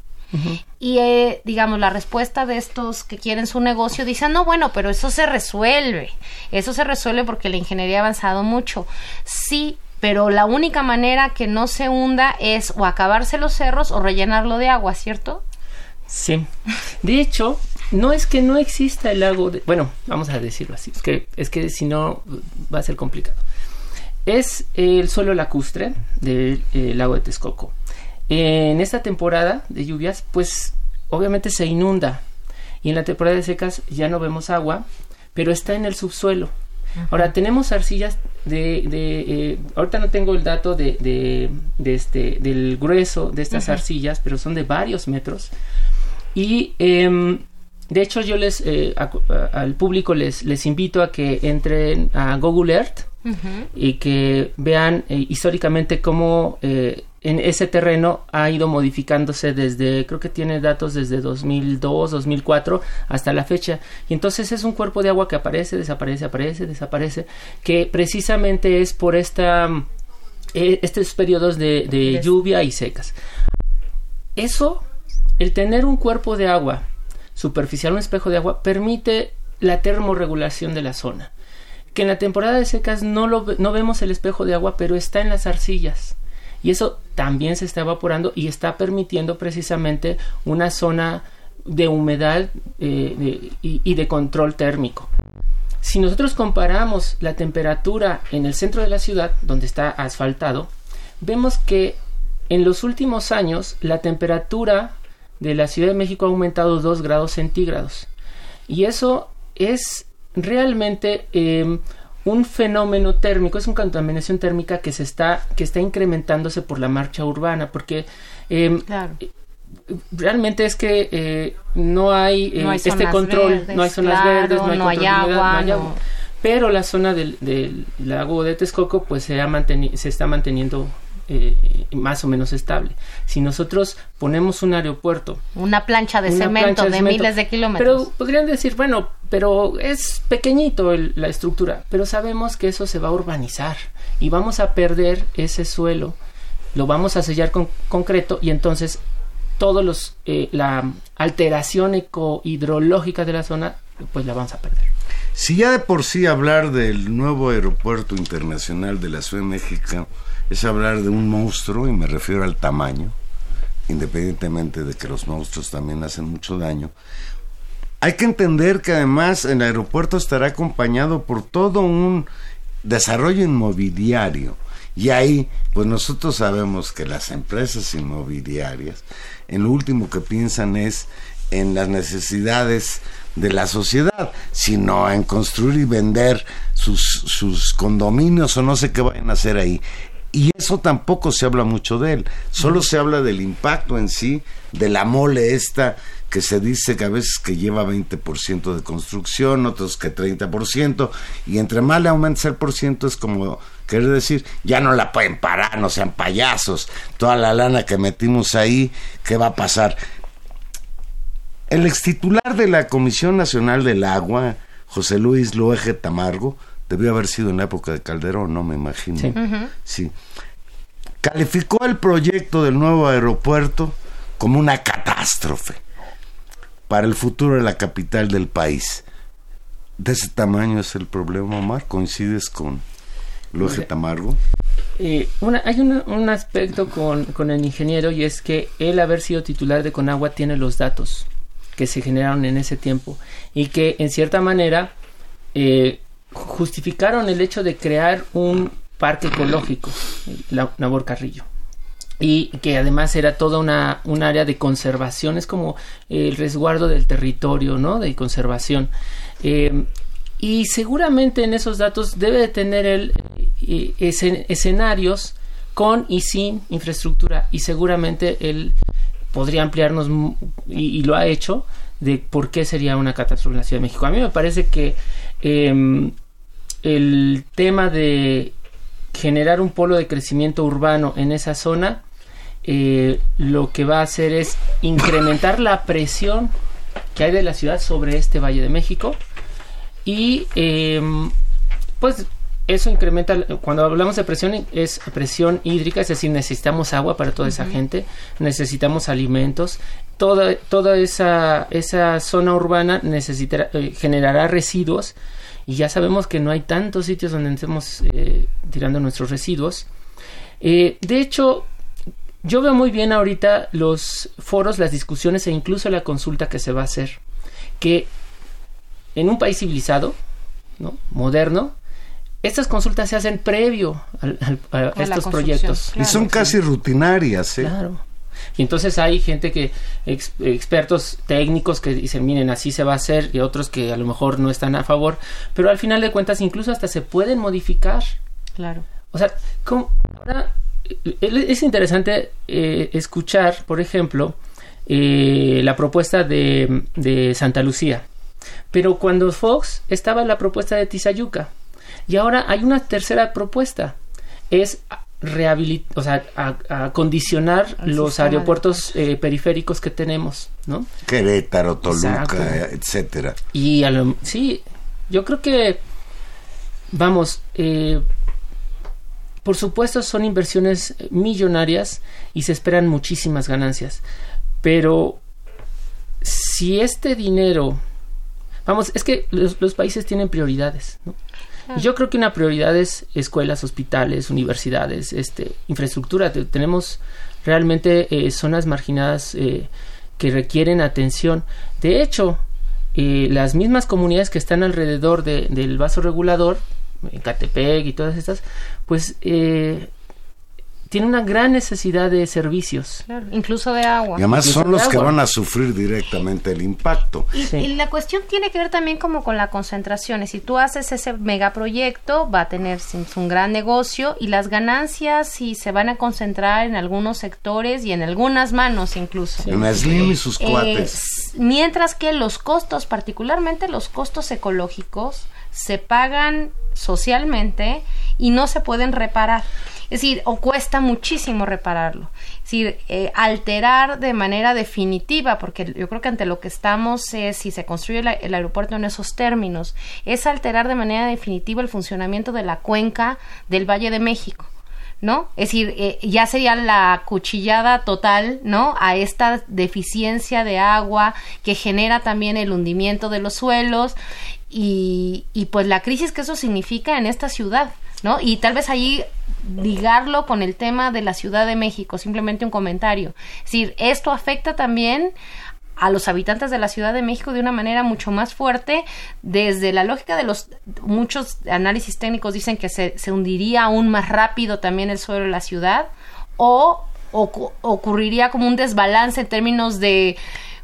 Y eh, digamos, la respuesta de estos que quieren su negocio dicen, no, bueno, pero eso se resuelve. Eso se resuelve porque la ingeniería ha avanzado mucho. Sí, pero la única manera que no se hunda es o acabarse los cerros o rellenarlo de agua, ¿cierto? sí de hecho no es que no exista el lago de- bueno vamos a decirlo así es que es que si no va a ser complicado es el suelo lacustre del eh, lago de Texcoco en esta temporada de lluvias pues obviamente se inunda. Y en la temporada de secas ya no vemos agua pero está en el subsuelo. Ahora tenemos arcillas de, de eh, ahorita no tengo el dato de, de, de este del grueso de estas arcillas, pero son de varios metros. Y em, de hecho yo les, eh, al público les, les invito a que entren a Google Earth y que vean eh, históricamente cómo eh, en ese terreno ha ido modificándose desde, creo que tiene datos desde 2002, 2004 hasta la fecha. Y entonces es un cuerpo de agua que aparece, desaparece, aparece, desaparece, que precisamente es por esta, eh, estos periodos de, de lluvia y secas. Eso, el tener un cuerpo de agua superficial, un espejo de agua, permite la termorregulación de la zona que en la temporada de secas no, lo, no vemos el espejo de agua, pero está en las arcillas. Y eso también se está evaporando y está permitiendo precisamente una zona de humedad eh, y, de control térmico. Si nosotros comparamos la temperatura en el centro de la ciudad, donde está asfaltado, vemos que en los últimos años la temperatura de la Ciudad de México ha aumentado 2 grados centígrados. Y eso es realmente eh, un fenómeno térmico, es una contaminación térmica que se está, que está incrementándose por la marcha urbana, porque eh, realmente es que eh, no hay, este control, no hay zonas verdes, no hay, agua, pero la zona del, del, lago de Texcoco pues se, ha se está manteniendo eh, más o menos estable. Si nosotros ponemos un aeropuerto, una plancha de cemento de, miles de kilómetros, pero podrían decir, bueno, pero es pequeñito la estructura, pero sabemos que eso se va a urbanizar y vamos a perder ese suelo, lo vamos a sellar con concreto y entonces todos los eh, la alteración eco-hidrológica de la zona pues la vamos a perder. Si ya de por sí hablar del nuevo aeropuerto internacional de la Ciudad de México es hablar de un monstruo, y me refiero al tamaño, independientemente de que los monstruos también hacen mucho daño. Hay que entender que además el aeropuerto estará acompañado por todo un desarrollo inmobiliario. Y ahí, pues nosotros sabemos que las empresas inmobiliarias, en lo último que piensan es en las necesidades de la sociedad, sino en construir y vender sus, sus condominios o no sé qué vayan a hacer ahí. Y eso tampoco se habla mucho de él, solo se habla del impacto en sí, de la mole esta que se dice que a veces que lleva 20% de construcción, otros que 30%, y entre más le aumenta el por ciento es como querer decir, ya no la pueden parar, no sean payasos, toda la lana que metimos ahí, ¿qué va a pasar? El ex titular de la Comisión Nacional del Agua, José Luis Loeje Tamargo, debió haber sido en la época de Calderón, no me imagino. Sí. Calificó el proyecto del nuevo aeropuerto como una catástrofe para el futuro de la capital del país. De ese tamaño es el problema, Omar. ¿Coincides con Luege Tamargo? Eh, hay un aspecto con, con, el ingeniero y es que él haber sido titular de Conagua tiene los datos que se generaron en ese tiempo y que en cierta manera eh, justificaron el hecho de crear un parque ecológico, la, Nabor Carrillo. Y que además era toda una un área de conservación, es como el resguardo del territorio, ¿no? De conservación. Eh, y seguramente en esos datos debe de tener el, eh, escenarios con y sin infraestructura. Y seguramente él podría ampliarnos, y, lo ha hecho, de por qué sería una catástrofe en la Ciudad de México. A mí me parece que Em, el tema de generar un polo de crecimiento urbano en esa zona eh, lo que va a hacer es incrementar la presión que hay de la ciudad sobre este Valle de México. Y em, pues eso incrementa cuando hablamos de presión es presión hídrica es decir necesitamos agua para toda esa gente necesitamos alimentos. Toda, toda esa, esa zona urbana necesitará, eh, generará residuos. Y ya sabemos que no hay tantos sitios donde estemos eh, tirando nuestros residuos. Eh, de hecho, yo veo muy bien ahorita los foros, las discusiones e incluso la consulta que se va a hacer, que en un país civilizado, ¿no? moderno, estas consultas se hacen previo a, estos proyectos. y son casi rutinarias, ¿eh? Claro. Y entonces hay gente que, expertos técnicos que dicen, miren, así se va a hacer, y otros que a lo mejor no están a favor, pero al final de cuentas incluso hasta se pueden modificar. Claro. O sea, ahora, es interesante eh, escuchar, por ejemplo, eh, la propuesta de, de Santa Lucía. Pero cuando Fox estaba en la propuesta de Tizayuca. Y ahora hay una tercera propuesta. Es rehabilitar, o sea, a, a condicionar El los aeropuertos eh, periféricos que tenemos, ¿no? Querétaro, Toluca, Exacto. etcétera. Y a lo- sí, yo creo que, vamos, eh, por supuesto son inversiones millonarias y se esperan muchísimas ganancias, pero si este dinero, vamos, es que los, los países tienen prioridades, Yo creo que una prioridad es escuelas, hospitales, universidades, este, infraestructura. Te- Tenemos realmente eh, zonas marginadas eh, que requieren atención. De hecho, eh, las mismas comunidades que están alrededor de- del vaso regulador, Catepec y todas estas, pues eh, tienen una gran necesidad de servicios. Claro, incluso de agua. Y además Incluso son los que van a sufrir directamente el impacto. Y, Sí. y la cuestión tiene que ver también como con la concentración. Si tú haces ese megaproyecto, va a tener un gran negocio y las ganancias si se van a concentrar en algunos sectores y en algunas manos incluso. En Slim y sus Eh, cuates. mientras que los costos, particularmente los costos ecológicos, se pagan socialmente y no se pueden reparar. Es decir, o cuesta muchísimo repararlo. Es decir, eh, alterar de manera definitiva, porque yo creo que ante lo que estamos es, si se construye el aeropuerto en esos términos, es alterar de manera definitiva el funcionamiento de la cuenca del Valle de México. ¿no? Es decir, eh, ya sería la cuchillada total, ¿no? A esta deficiencia de agua que genera también el hundimiento de los suelos y, y pues la crisis que eso significa en esta ciudad, ¿no? Y tal vez allí ligarlo con el tema de la Ciudad de México, simplemente un comentario. Es decir, esto afecta también a los habitantes de la Ciudad de México de una manera mucho más fuerte desde la lógica de los muchos análisis técnicos dicen que se, se hundiría aún más rápido también el suelo de la ciudad o ocu- ocurriría como un desbalance en términos de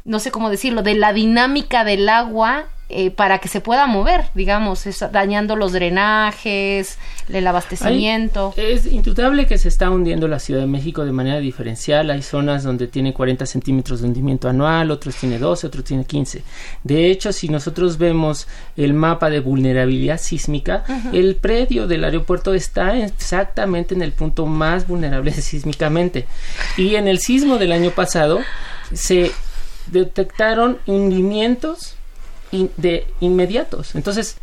no sé cómo decirlo de la dinámica del agua eh, para que se pueda mover digamos es dañando los drenajes el abastecimiento Hay- es indudable que se está hundiendo la Ciudad de México de manera diferencial. Hay zonas donde tiene 40 centímetros de hundimiento anual, otros tiene 12, otros tiene 15. De hecho, si nosotros vemos el mapa de vulnerabilidad sísmica, el predio del aeropuerto está exactamente en el punto más vulnerable sísmicamente. Y en el sismo del año pasado se detectaron hundimientos in- de inmediatos. Entonces,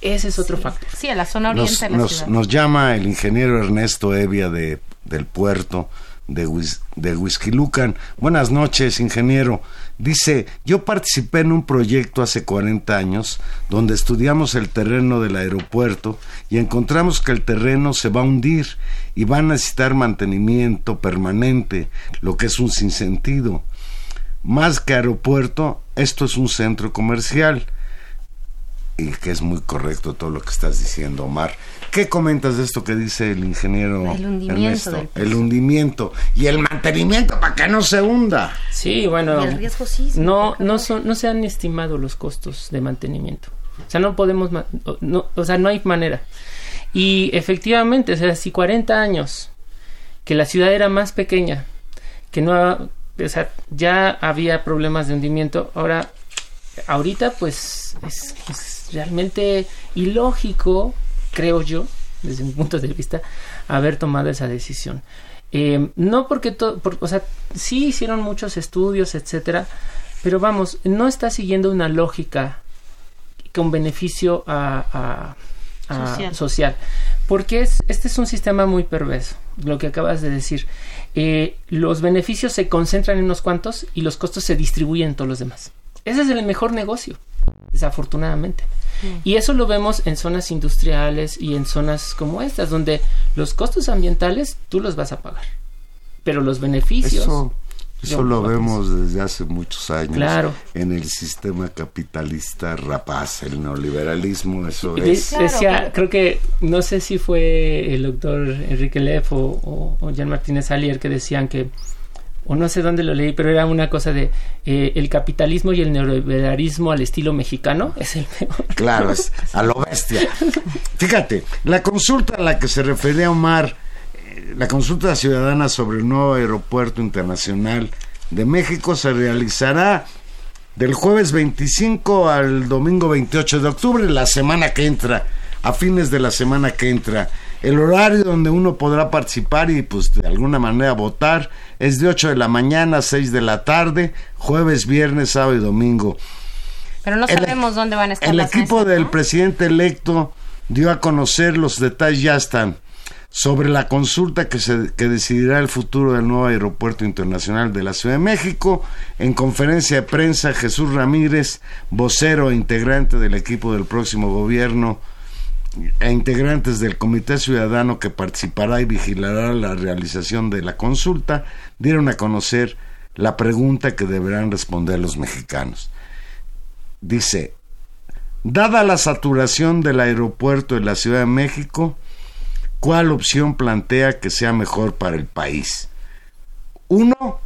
ese es otro factor. sí en la zona oriente Nos, de la nos- ciudad nos llama el ingeniero Ernesto Evia de, del puerto de, Huiz- de Huizquilucan. Buenas noches, ingeniero. Dice, yo participé en un proyecto hace 40 años donde estudiamos el terreno del aeropuerto y encontramos que el terreno se va a hundir y va a necesitar mantenimiento permanente, lo que es un sinsentido. Más que aeropuerto, esto es un centro comercial y que es muy correcto todo lo que estás diciendo, Omar. ¿Qué comentas de esto que dice el ingeniero El hundimiento Ernesto? El hundimiento y el mantenimiento para que no se hunda. Sí, bueno. Y el riesgo No, no, son, no se han estimado los costos de mantenimiento. O sea, no podemos, o- no, o sea, no hay manera. Y efectivamente, o sea, si 40 años que la ciudad era más pequeña, que no, o sea, ya había problemas de hundimiento, ahora, ahorita, pues, es, es realmente ilógico, creo yo, desde mi punto de vista, haber tomado esa decisión. Eh, no porque todo, por- o sea, sí hicieron muchos estudios, etcétera, pero vamos, no está siguiendo una lógica con beneficio a, a- a- Social. social. Porque es, este es un sistema muy perverso, lo que acabas de decir. Eh, los beneficios se concentran en unos cuantos y los costos se distribuyen en todos los demás. Ese es el mejor negocio, desafortunadamente. Y eso lo vemos en zonas industriales y en zonas como estas, donde los costos ambientales tú los vas a pagar. Pero los beneficios... Eso, eso lo vemos desde hace muchos años Claro. en el sistema capitalista rapaz, el neoliberalismo, eso De- es. Decía, creo que, no sé si fue el doctor Enrique Leff o, o, o Jean Martínez Alier que decían que, o no sé dónde lo leí, pero era una cosa de eh, el capitalismo y el neoliberalismo al estilo mexicano es el peor. Claro, es a lo bestia. Fíjate, la consulta a la que se refería Omar, la consulta ciudadana sobre el nuevo aeropuerto internacional de México se realizará del jueves 25 al domingo 28 de octubre, la semana que entra, a fines de la semana que entra. El horario donde uno podrá participar y pues de alguna manera votar es de 8 de la mañana a 6 de la tarde, jueves, viernes, sábado y domingo. Pero no sabemos dónde van a estar El las equipo mesas, del presidente electo dio a conocer los detalles ya están sobre la consulta que se que decidirá el futuro del nuevo aeropuerto internacional de la Ciudad de México. En conferencia de prensa, Jesús Ramírez, vocero e integrante del equipo del próximo gobierno e integrantes del Comité Ciudadano que participará y vigilará la realización de la consulta, dieron a conocer la pregunta que deberán responder los mexicanos. Dice, dada la saturación del aeropuerto de la Ciudad de México, ¿cuál opción plantea que sea mejor para el país? Uno,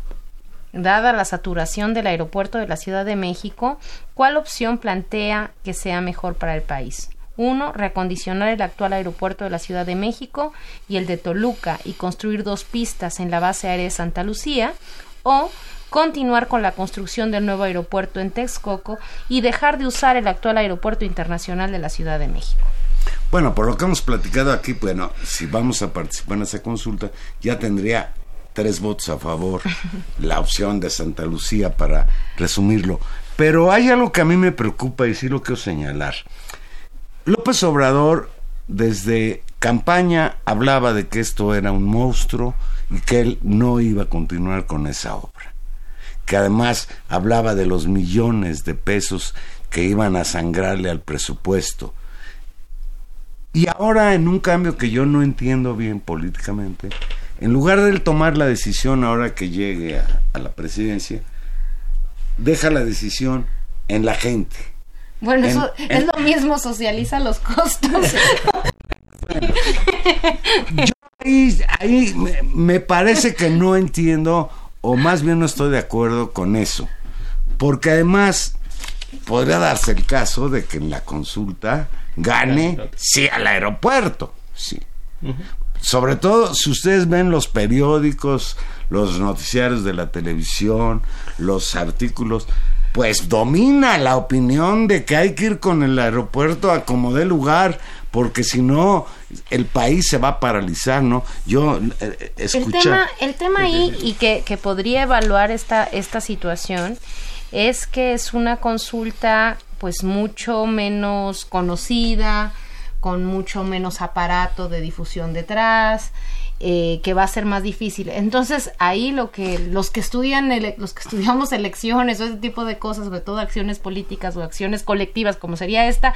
Dada la saturación del aeropuerto de la Ciudad de México, ¿cuál opción plantea que sea mejor para el país? Uno, reacondicionar el actual aeropuerto de la Ciudad de México y el de Toluca y construir dos pistas en la base aérea de Santa Lucía. O continuar con la construcción del nuevo aeropuerto en Texcoco y dejar de usar el actual aeropuerto internacional de la Ciudad de México. Bueno, por lo que hemos platicado aquí, bueno, si vamos a participar en esa consulta, ya tendría tres votos a favor la opción de Santa Lucía para resumirlo. Pero hay algo que a mí me preocupa y sí lo quiero señalar. López Obrador desde campaña hablaba de que esto era un monstruo y que él no iba a continuar con esa obra. Que además hablaba de los millones de pesos que iban a sangrarle al presupuesto. Y ahora, en un cambio que yo no entiendo bien políticamente, en lugar de él tomar la decisión ahora que llegue a, a la presidencia, deja la decisión en la gente. Bueno, En- eso en- es lo mismo, socializa los costos. Ahí, ahí me, me parece que no entiendo, o más bien no estoy de acuerdo con eso. Porque además podría darse el caso de que en la consulta gane sí al aeropuerto. Sí. Sobre todo si ustedes ven los periódicos, los noticiarios de la televisión, los artículos, pues domina la opinión de que hay que ir con el aeropuerto a como dé lugar, porque si no el país se va a paralizar, ¿no? Yo eh, El escucha tema, el tema ahí y que, que podría evaluar esta, esta situación es que es una consulta pues mucho menos conocida, con mucho menos aparato de difusión detrás, eh, que va a ser más difícil. Entonces ahí lo que los que estudian los que estudiamos elecciones o ese tipo de cosas, sobre todo acciones políticas o acciones colectivas como sería esta,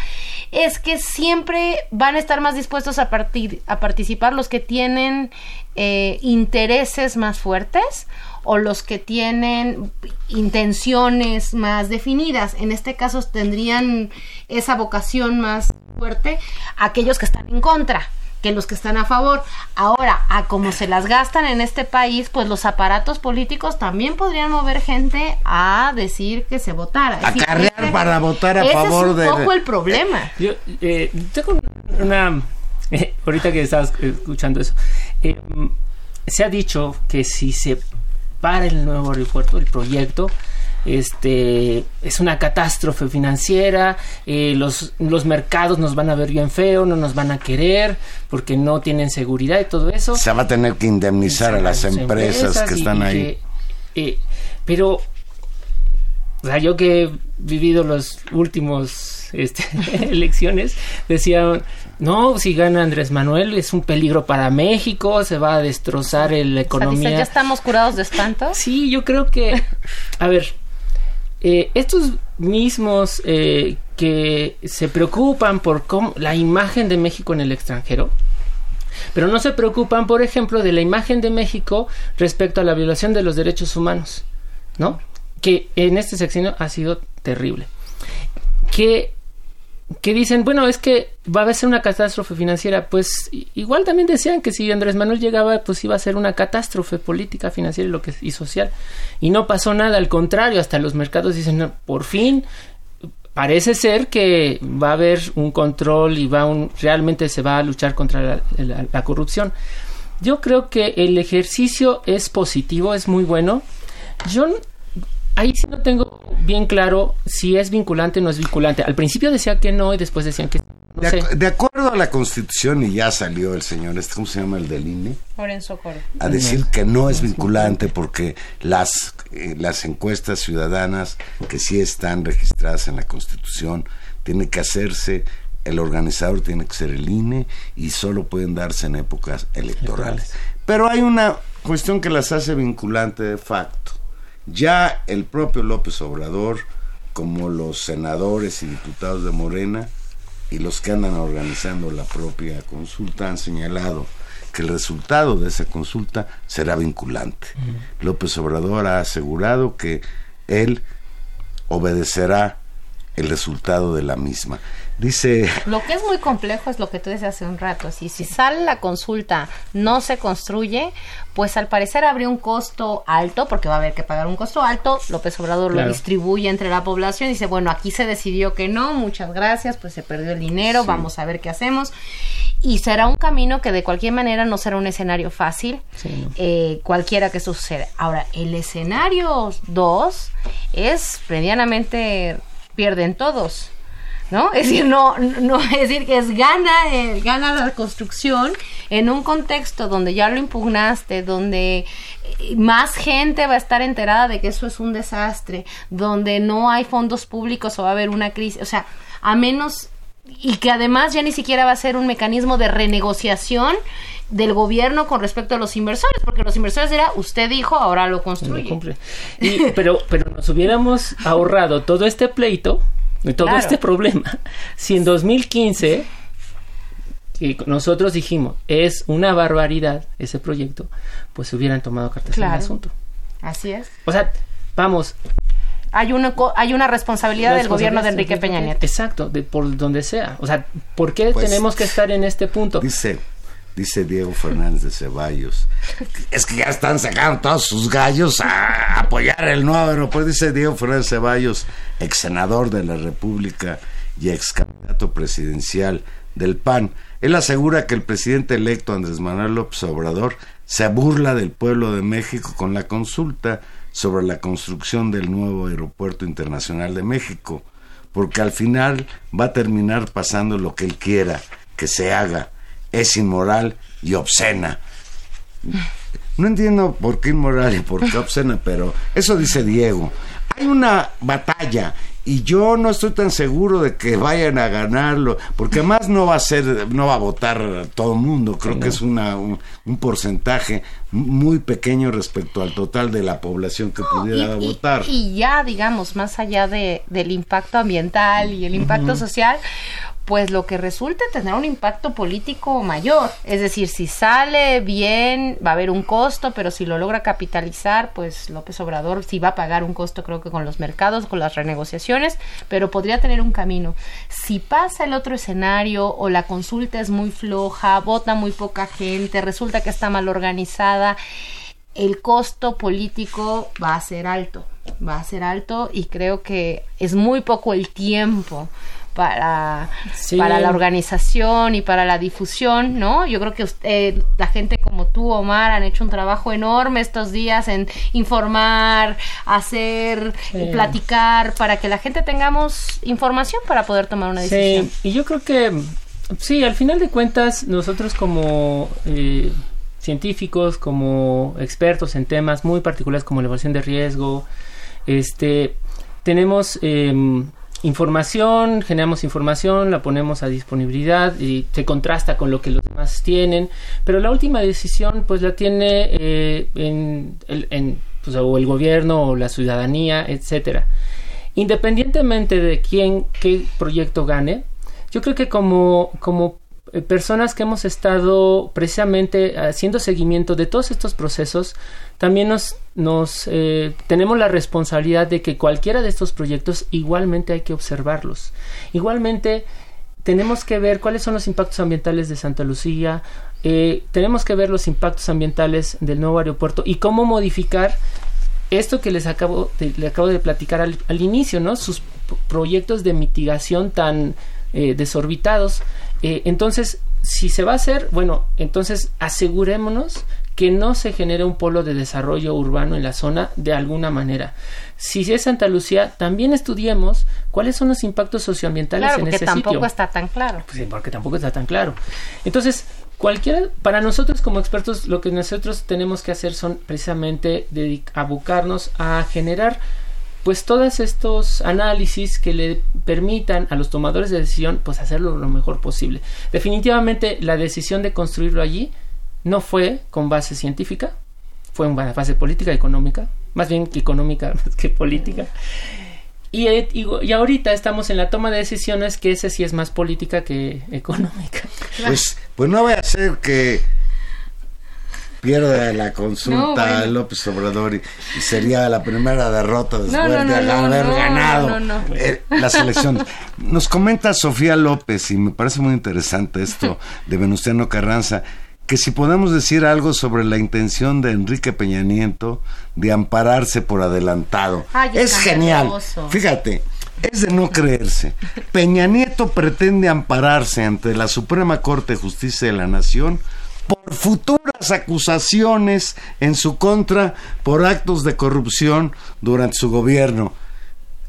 es que siempre van a estar más dispuestos a partir a participar los que tienen eh, intereses más fuertes o los que tienen intenciones más definidas. En este caso tendrían esa vocación más fuerte aquellos que están en contra que los que están a favor. Ahora, a como se las gastan en este país, pues los aparatos políticos también podrían mover gente a decir que se votara. Acarrear ese- para votar a ese favor es un de- poco el problema. Yo eh, tengo una... eh, ahorita que estabas escuchando eso. eh, se ha dicho que si se para el nuevo aeropuerto, el proyecto, este es una catástrofe financiera, eh, los, los mercados nos van a ver bien feo, no nos van a querer porque no tienen seguridad y todo eso. se va a tener que indemnizar a las empresas que están y ahí. que, eh, pero, o sea, yo que he vivido los últimos este, elecciones, decían, no, si gana Andrés Manuel es un peligro para México, se va a destrozar el- la O sea, dice, economía. ya estamos curados de espanto. Sí, yo creo que, a ver, eh, estos mismos eh, que se preocupan por cómo, la imagen de México en el extranjero, pero no se preocupan, por ejemplo, de la imagen de México respecto a la violación de los derechos humanos, ¿no? Que en este sexenio ha sido terrible. Que, que dicen, bueno, es que va a ser una catástrofe financiera. Pues igual también decían que si Andrés Manuel llegaba, pues iba a ser una catástrofe política, financiera y, lo que, y social. Y no pasó nada, al contrario, hasta los mercados dicen, "No, por fin parece ser que va a haber un control y va un, realmente se va a luchar contra la, la- la corrupción. Yo creo que el ejercicio es positivo, es muy bueno. Yo ahí sí no tengo bien claro si es vinculante o no es vinculante. Al principio decía que no y después decían que no De, sé. ac- de acuerdo a la Constitución, y ya salió el señor, este, ¿cómo se llama el del INE? Lorenzo Coro. A decir que no es vinculante porque las, eh, las encuestas ciudadanas que sí están registradas en la Constitución tienen que hacerse, el organizador tiene que ser el INE y solo pueden darse en épocas electorales. Pero hay una cuestión que las hace vinculante de facto. Ya el propio López Obrador, como los senadores y diputados de Morena, y los que andan organizando la propia consulta han señalado que el resultado de esa consulta será vinculante. López Obrador ha asegurado que él obedecerá el resultado de la misma. Dice, Lo que es muy complejo es lo que tú decías hace un rato. Si, si sale la consulta, no se construye, pues al parecer habría un costo alto, porque va a haber que pagar un costo alto. López Obrador Claro. lo distribuye entre la población y dice, bueno, aquí se decidió que no, muchas gracias, pues se perdió el dinero, vamos a ver qué hacemos. Y será un camino que de cualquier manera no será un escenario fácil, Sí, no. eh, cualquiera que suceda. Ahora, el escenario 2 es medianamente pierden todos. ¿No? Es decir, no, no, es decir, que es gana, eh, gana la construcción en un contexto donde ya lo impugnaste, donde eh, más gente va a estar enterada de que eso es un desastre, donde no hay fondos públicos o va a haber una crisis, o sea, a menos y que además ya ni siquiera va a ser un mecanismo de renegociación del gobierno con respecto a los inversores, porque los inversores dirán, usted dijo, ahora lo No construye. cumple. Y- pero, pero nos hubiéramos ahorrado todo este pleito y todo Claro. este problema si en 2015 que nosotros dijimos es una barbaridad ese proyecto, pues hubieran tomado cartas en el asunto. Así es. O sea, vamos, Hay una, co- hay una responsabilidad del gobierno de Enrique Peña Nieto. Exacto, de por donde sea. O sea, ¿por qué Pues- tenemos que estar en este punto? dice, dice Diego Fernández de Ceballos, es que ya están sacando todos sus gallos a apoyar el nuevo aeropuerto, dice Diego Fernández de Ceballos, ex senador de la República y ex candidato presidencial del PAN. Él asegura que el presidente electo Andrés Manuel López Obrador se burla del pueblo de México con la consulta sobre la construcción del nuevo aeropuerto internacional de México, porque al final va a terminar pasando lo que él quiera que se haga. Es inmoral y obscena. No entiendo por qué inmoral y por qué obscena, pero eso dice Diego. Hay una batalla y yo no estoy tan seguro de que vayan a ganarlo, porque además no va a ser, no va a votar todo el mundo. Creo que es una, un, un porcentaje muy pequeño respecto al total de la población que pudiera y, votar. y ya, digamos, más allá de, del impacto ambiental y el impacto social, pues lo que resulte tener un impacto político mayor. Es decir, si sale bien, va a haber un costo, pero si lo logra capitalizar, pues López Obrador sí va a pagar un costo, creo que con los mercados, con las renegociaciones, pero podría tener un camino. Si pasa el otro escenario o la consulta es muy floja, vota muy poca gente, resulta que está mal organizada, el costo político va a ser alto, va a ser alto y creo que es muy poco el tiempo para, Sí. para la organización y para la difusión, ¿no? Yo creo que usted, la gente como tú, Omar, han hecho un trabajo enorme estos días en informar, hacer, Sí. platicar, para que la gente tengamos información para poder tomar una decisión. Sí, y yo creo que sí, al final de cuentas, nosotros como eh, científicos, como expertos en temas muy particulares como la evaluación de riesgo, este, tenemos eh, información, generamos información, la ponemos a disponibilidad y se contrasta con lo que los demás tienen, pero la última decisión pues la tiene eh, en, el, en, pues, o el gobierno o la ciudadanía, etcétera. Independientemente de quién, qué proyecto gane, yo creo que como, como personas que hemos estado precisamente haciendo seguimiento de todos estos procesos, también nos, eh, tenemos la responsabilidad de que cualquiera de estos proyectos igualmente hay que observarlos. Igualmente tenemos que ver cuáles son los impactos ambientales de Santa Lucía, eh, tenemos que ver los impactos ambientales del nuevo aeropuerto y cómo modificar esto que les acabo de, acabo de platicar al, al inicio, ¿no? Sus proyectos de mitigación tan eh, desorbitados. Eh, entonces, si se va a hacer, bueno, entonces asegurémonos que no se genere un polo de desarrollo urbano en la zona de alguna manera. Si es Santa Lucía, también estudiemos cuáles son los impactos socioambientales Claro, en porque ese tampoco sitio. está tan claro. Pues, porque tampoco está tan claro. Entonces, cualquiera, para nosotros como expertos, lo que nosotros tenemos que hacer son precisamente abocarnos a generar pues todos estos análisis que le permitan a los tomadores de decisión pues hacerlo lo mejor posible. Definitivamente la decisión de construirlo allí no fue con base científica, fue en base política económica, más bien que económica que política. Y, eh, y, y ahorita estamos en la toma de decisiones que ese sí es más política que económica. Pues, pues no voy a ser que pierda la consulta No, bueno. López Obrador y, y sería la primera derrota después no, no, de haber ganado eh, las elecciones. Nos comenta Sofía López y me parece muy interesante esto de Venustiano Carranza que si podemos decir algo sobre la intención de Enrique Peña Nieto de ampararse por adelantado. Ay, es genial. Fíjate, es de no creerse. Peña Nieto pretende ampararse ante la Suprema Corte de Justicia de la Nación por futuras acusaciones en su contra por actos de corrupción durante su gobierno.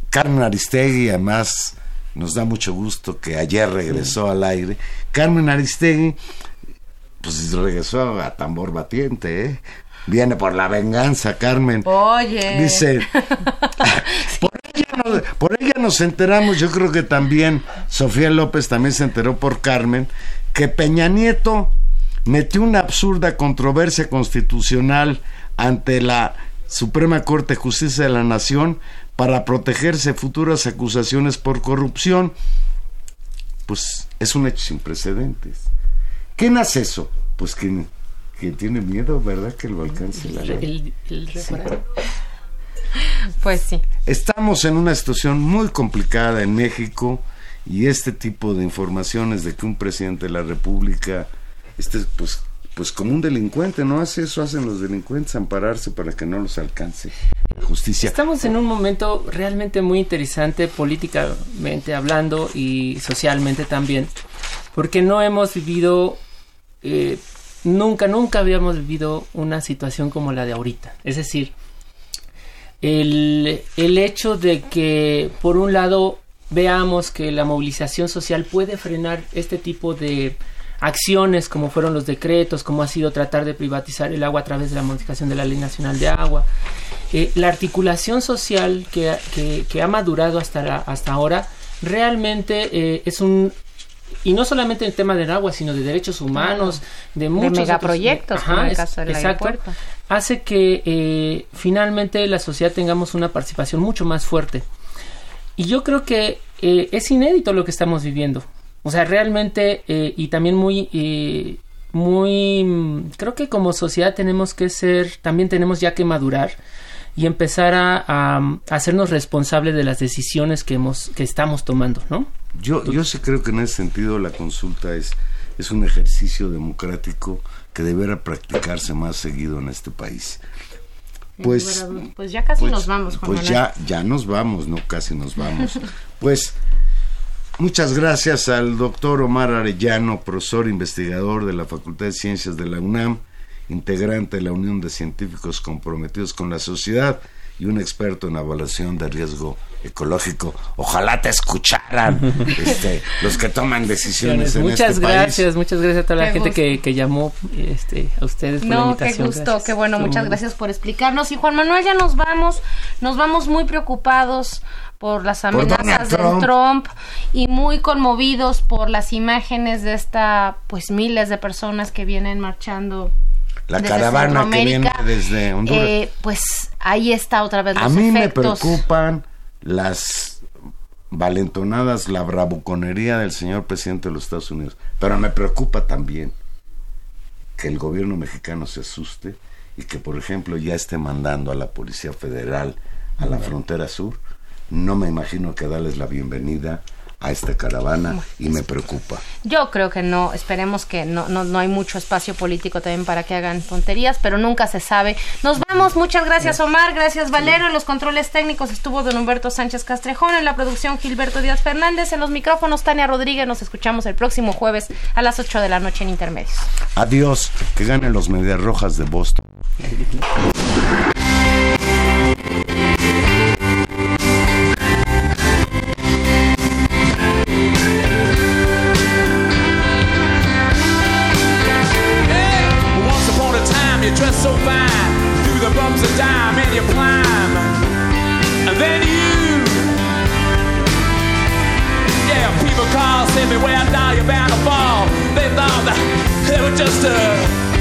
Carmen Aristegui, además, nos da mucho gusto que ayer regresó al aire. Carmen Aristegui, pues regresó a tambor batiente, ¿eh? Viene por la venganza, Carmen. Oye. Dice, por ella, nos, por ella nos enteramos, yo creo que también Sofía López también se enteró por Carmen, que Peña Nieto metió una absurda controversia constitucional ante la Suprema Corte de Justicia de la Nación para protegerse futuras acusaciones por corrupción. Pues es un hecho sin precedentes. ¿Quién hace eso? Pues quien, quien tiene miedo, ¿verdad? Que lo alcance la ley. El, el. Pues sí. Estamos en una situación muy complicada en México y este tipo de informaciones de que un presidente de la República, este, pues, pues como un delincuente, no hace eso, hacen los delincuentes, ampararse para que no los alcance la justicia. Estamos en un momento realmente muy interesante políticamente hablando y socialmente también, porque no hemos vivido, eh, nunca, nunca habíamos vivido una situación como la de ahorita. Es decir, el, el hecho de que por un lado veamos que la movilización social puede frenar este tipo de acciones como fueron los decretos, como ha sido tratar de privatizar el agua a través de la modificación de la Ley Nacional de Agua. Eh, la articulación social que, que, que ha madurado hasta, la, hasta ahora realmente eh, es un y no solamente en el tema del agua, sino de derechos humanos, de muchos de otros- megaproyectos, como el caso del exacto, aeropuerto. hace que eh, finalmente la sociedad tengamos una participación mucho más fuerte. Y yo creo que eh, es inédito lo que estamos viviendo. O sea, realmente, eh, y también muy, eh, muy, creo que como sociedad tenemos que ser, también tenemos ya que madurar y empezar a, a, a hacernos responsables de las decisiones que hemos, que estamos tomando, ¿no? Yo, yo sí creo que en ese sentido la consulta es, es un ejercicio democrático que deberá practicarse más seguido en este país. Pues, Pues ya casi pues, nos vamos, Juan pues Manuel. ya, ya nos vamos, no casi nos vamos. Pues muchas gracias al doctor Omar Arellano, profesor investigador de la Facultad de Ciencias de la UNAM, integrante de la Unión de Científicos Comprometidos con la Sociedad y un experto en evaluación de riesgo ecológico. Ojalá te escucharan este, los que toman decisiones en muchas este gracias, país. muchas gracias a toda la gente que, que llamó este, a ustedes por la No, qué gusto, Gracias. qué bueno, muchas gracias por explicarnos. Y Juan Manuel, ya nos vamos, nos vamos muy preocupados por las amenazas del Trump. Trump y muy conmovidos por las imágenes de esta, pues miles de personas que vienen marchando. La desde caravana que viene desde Honduras. Eh, pues ahí está otra vez los A mí me preocupan las valentonadas, la bravuconería del señor presidente de los Estados Unidos. Pero me preocupa también que el gobierno mexicano se asuste y que, por ejemplo, ya esté mandando a la Policía Federal a la frontera sur. No me imagino que darles la bienvenida a esta caravana y me preocupa. Yo creo que no, esperemos que no, no, no hay mucho espacio político también para que hagan tonterías, pero nunca se sabe. Nos vamos, muchas gracias Omar, gracias Valero, en los controles técnicos estuvo don Humberto Sánchez Castrejón, en la producción Gilberto Díaz Fernández, en los micrófonos Tania Rodríguez, nos escuchamos el próximo jueves a las 8 de la noche en Intermedios. Adiós, que ganen los Medias Rojas de Boston. Bumps of time, and you climb. And then you. Yeah, people call, say me where down, you're bound to fall. They thought that they were just a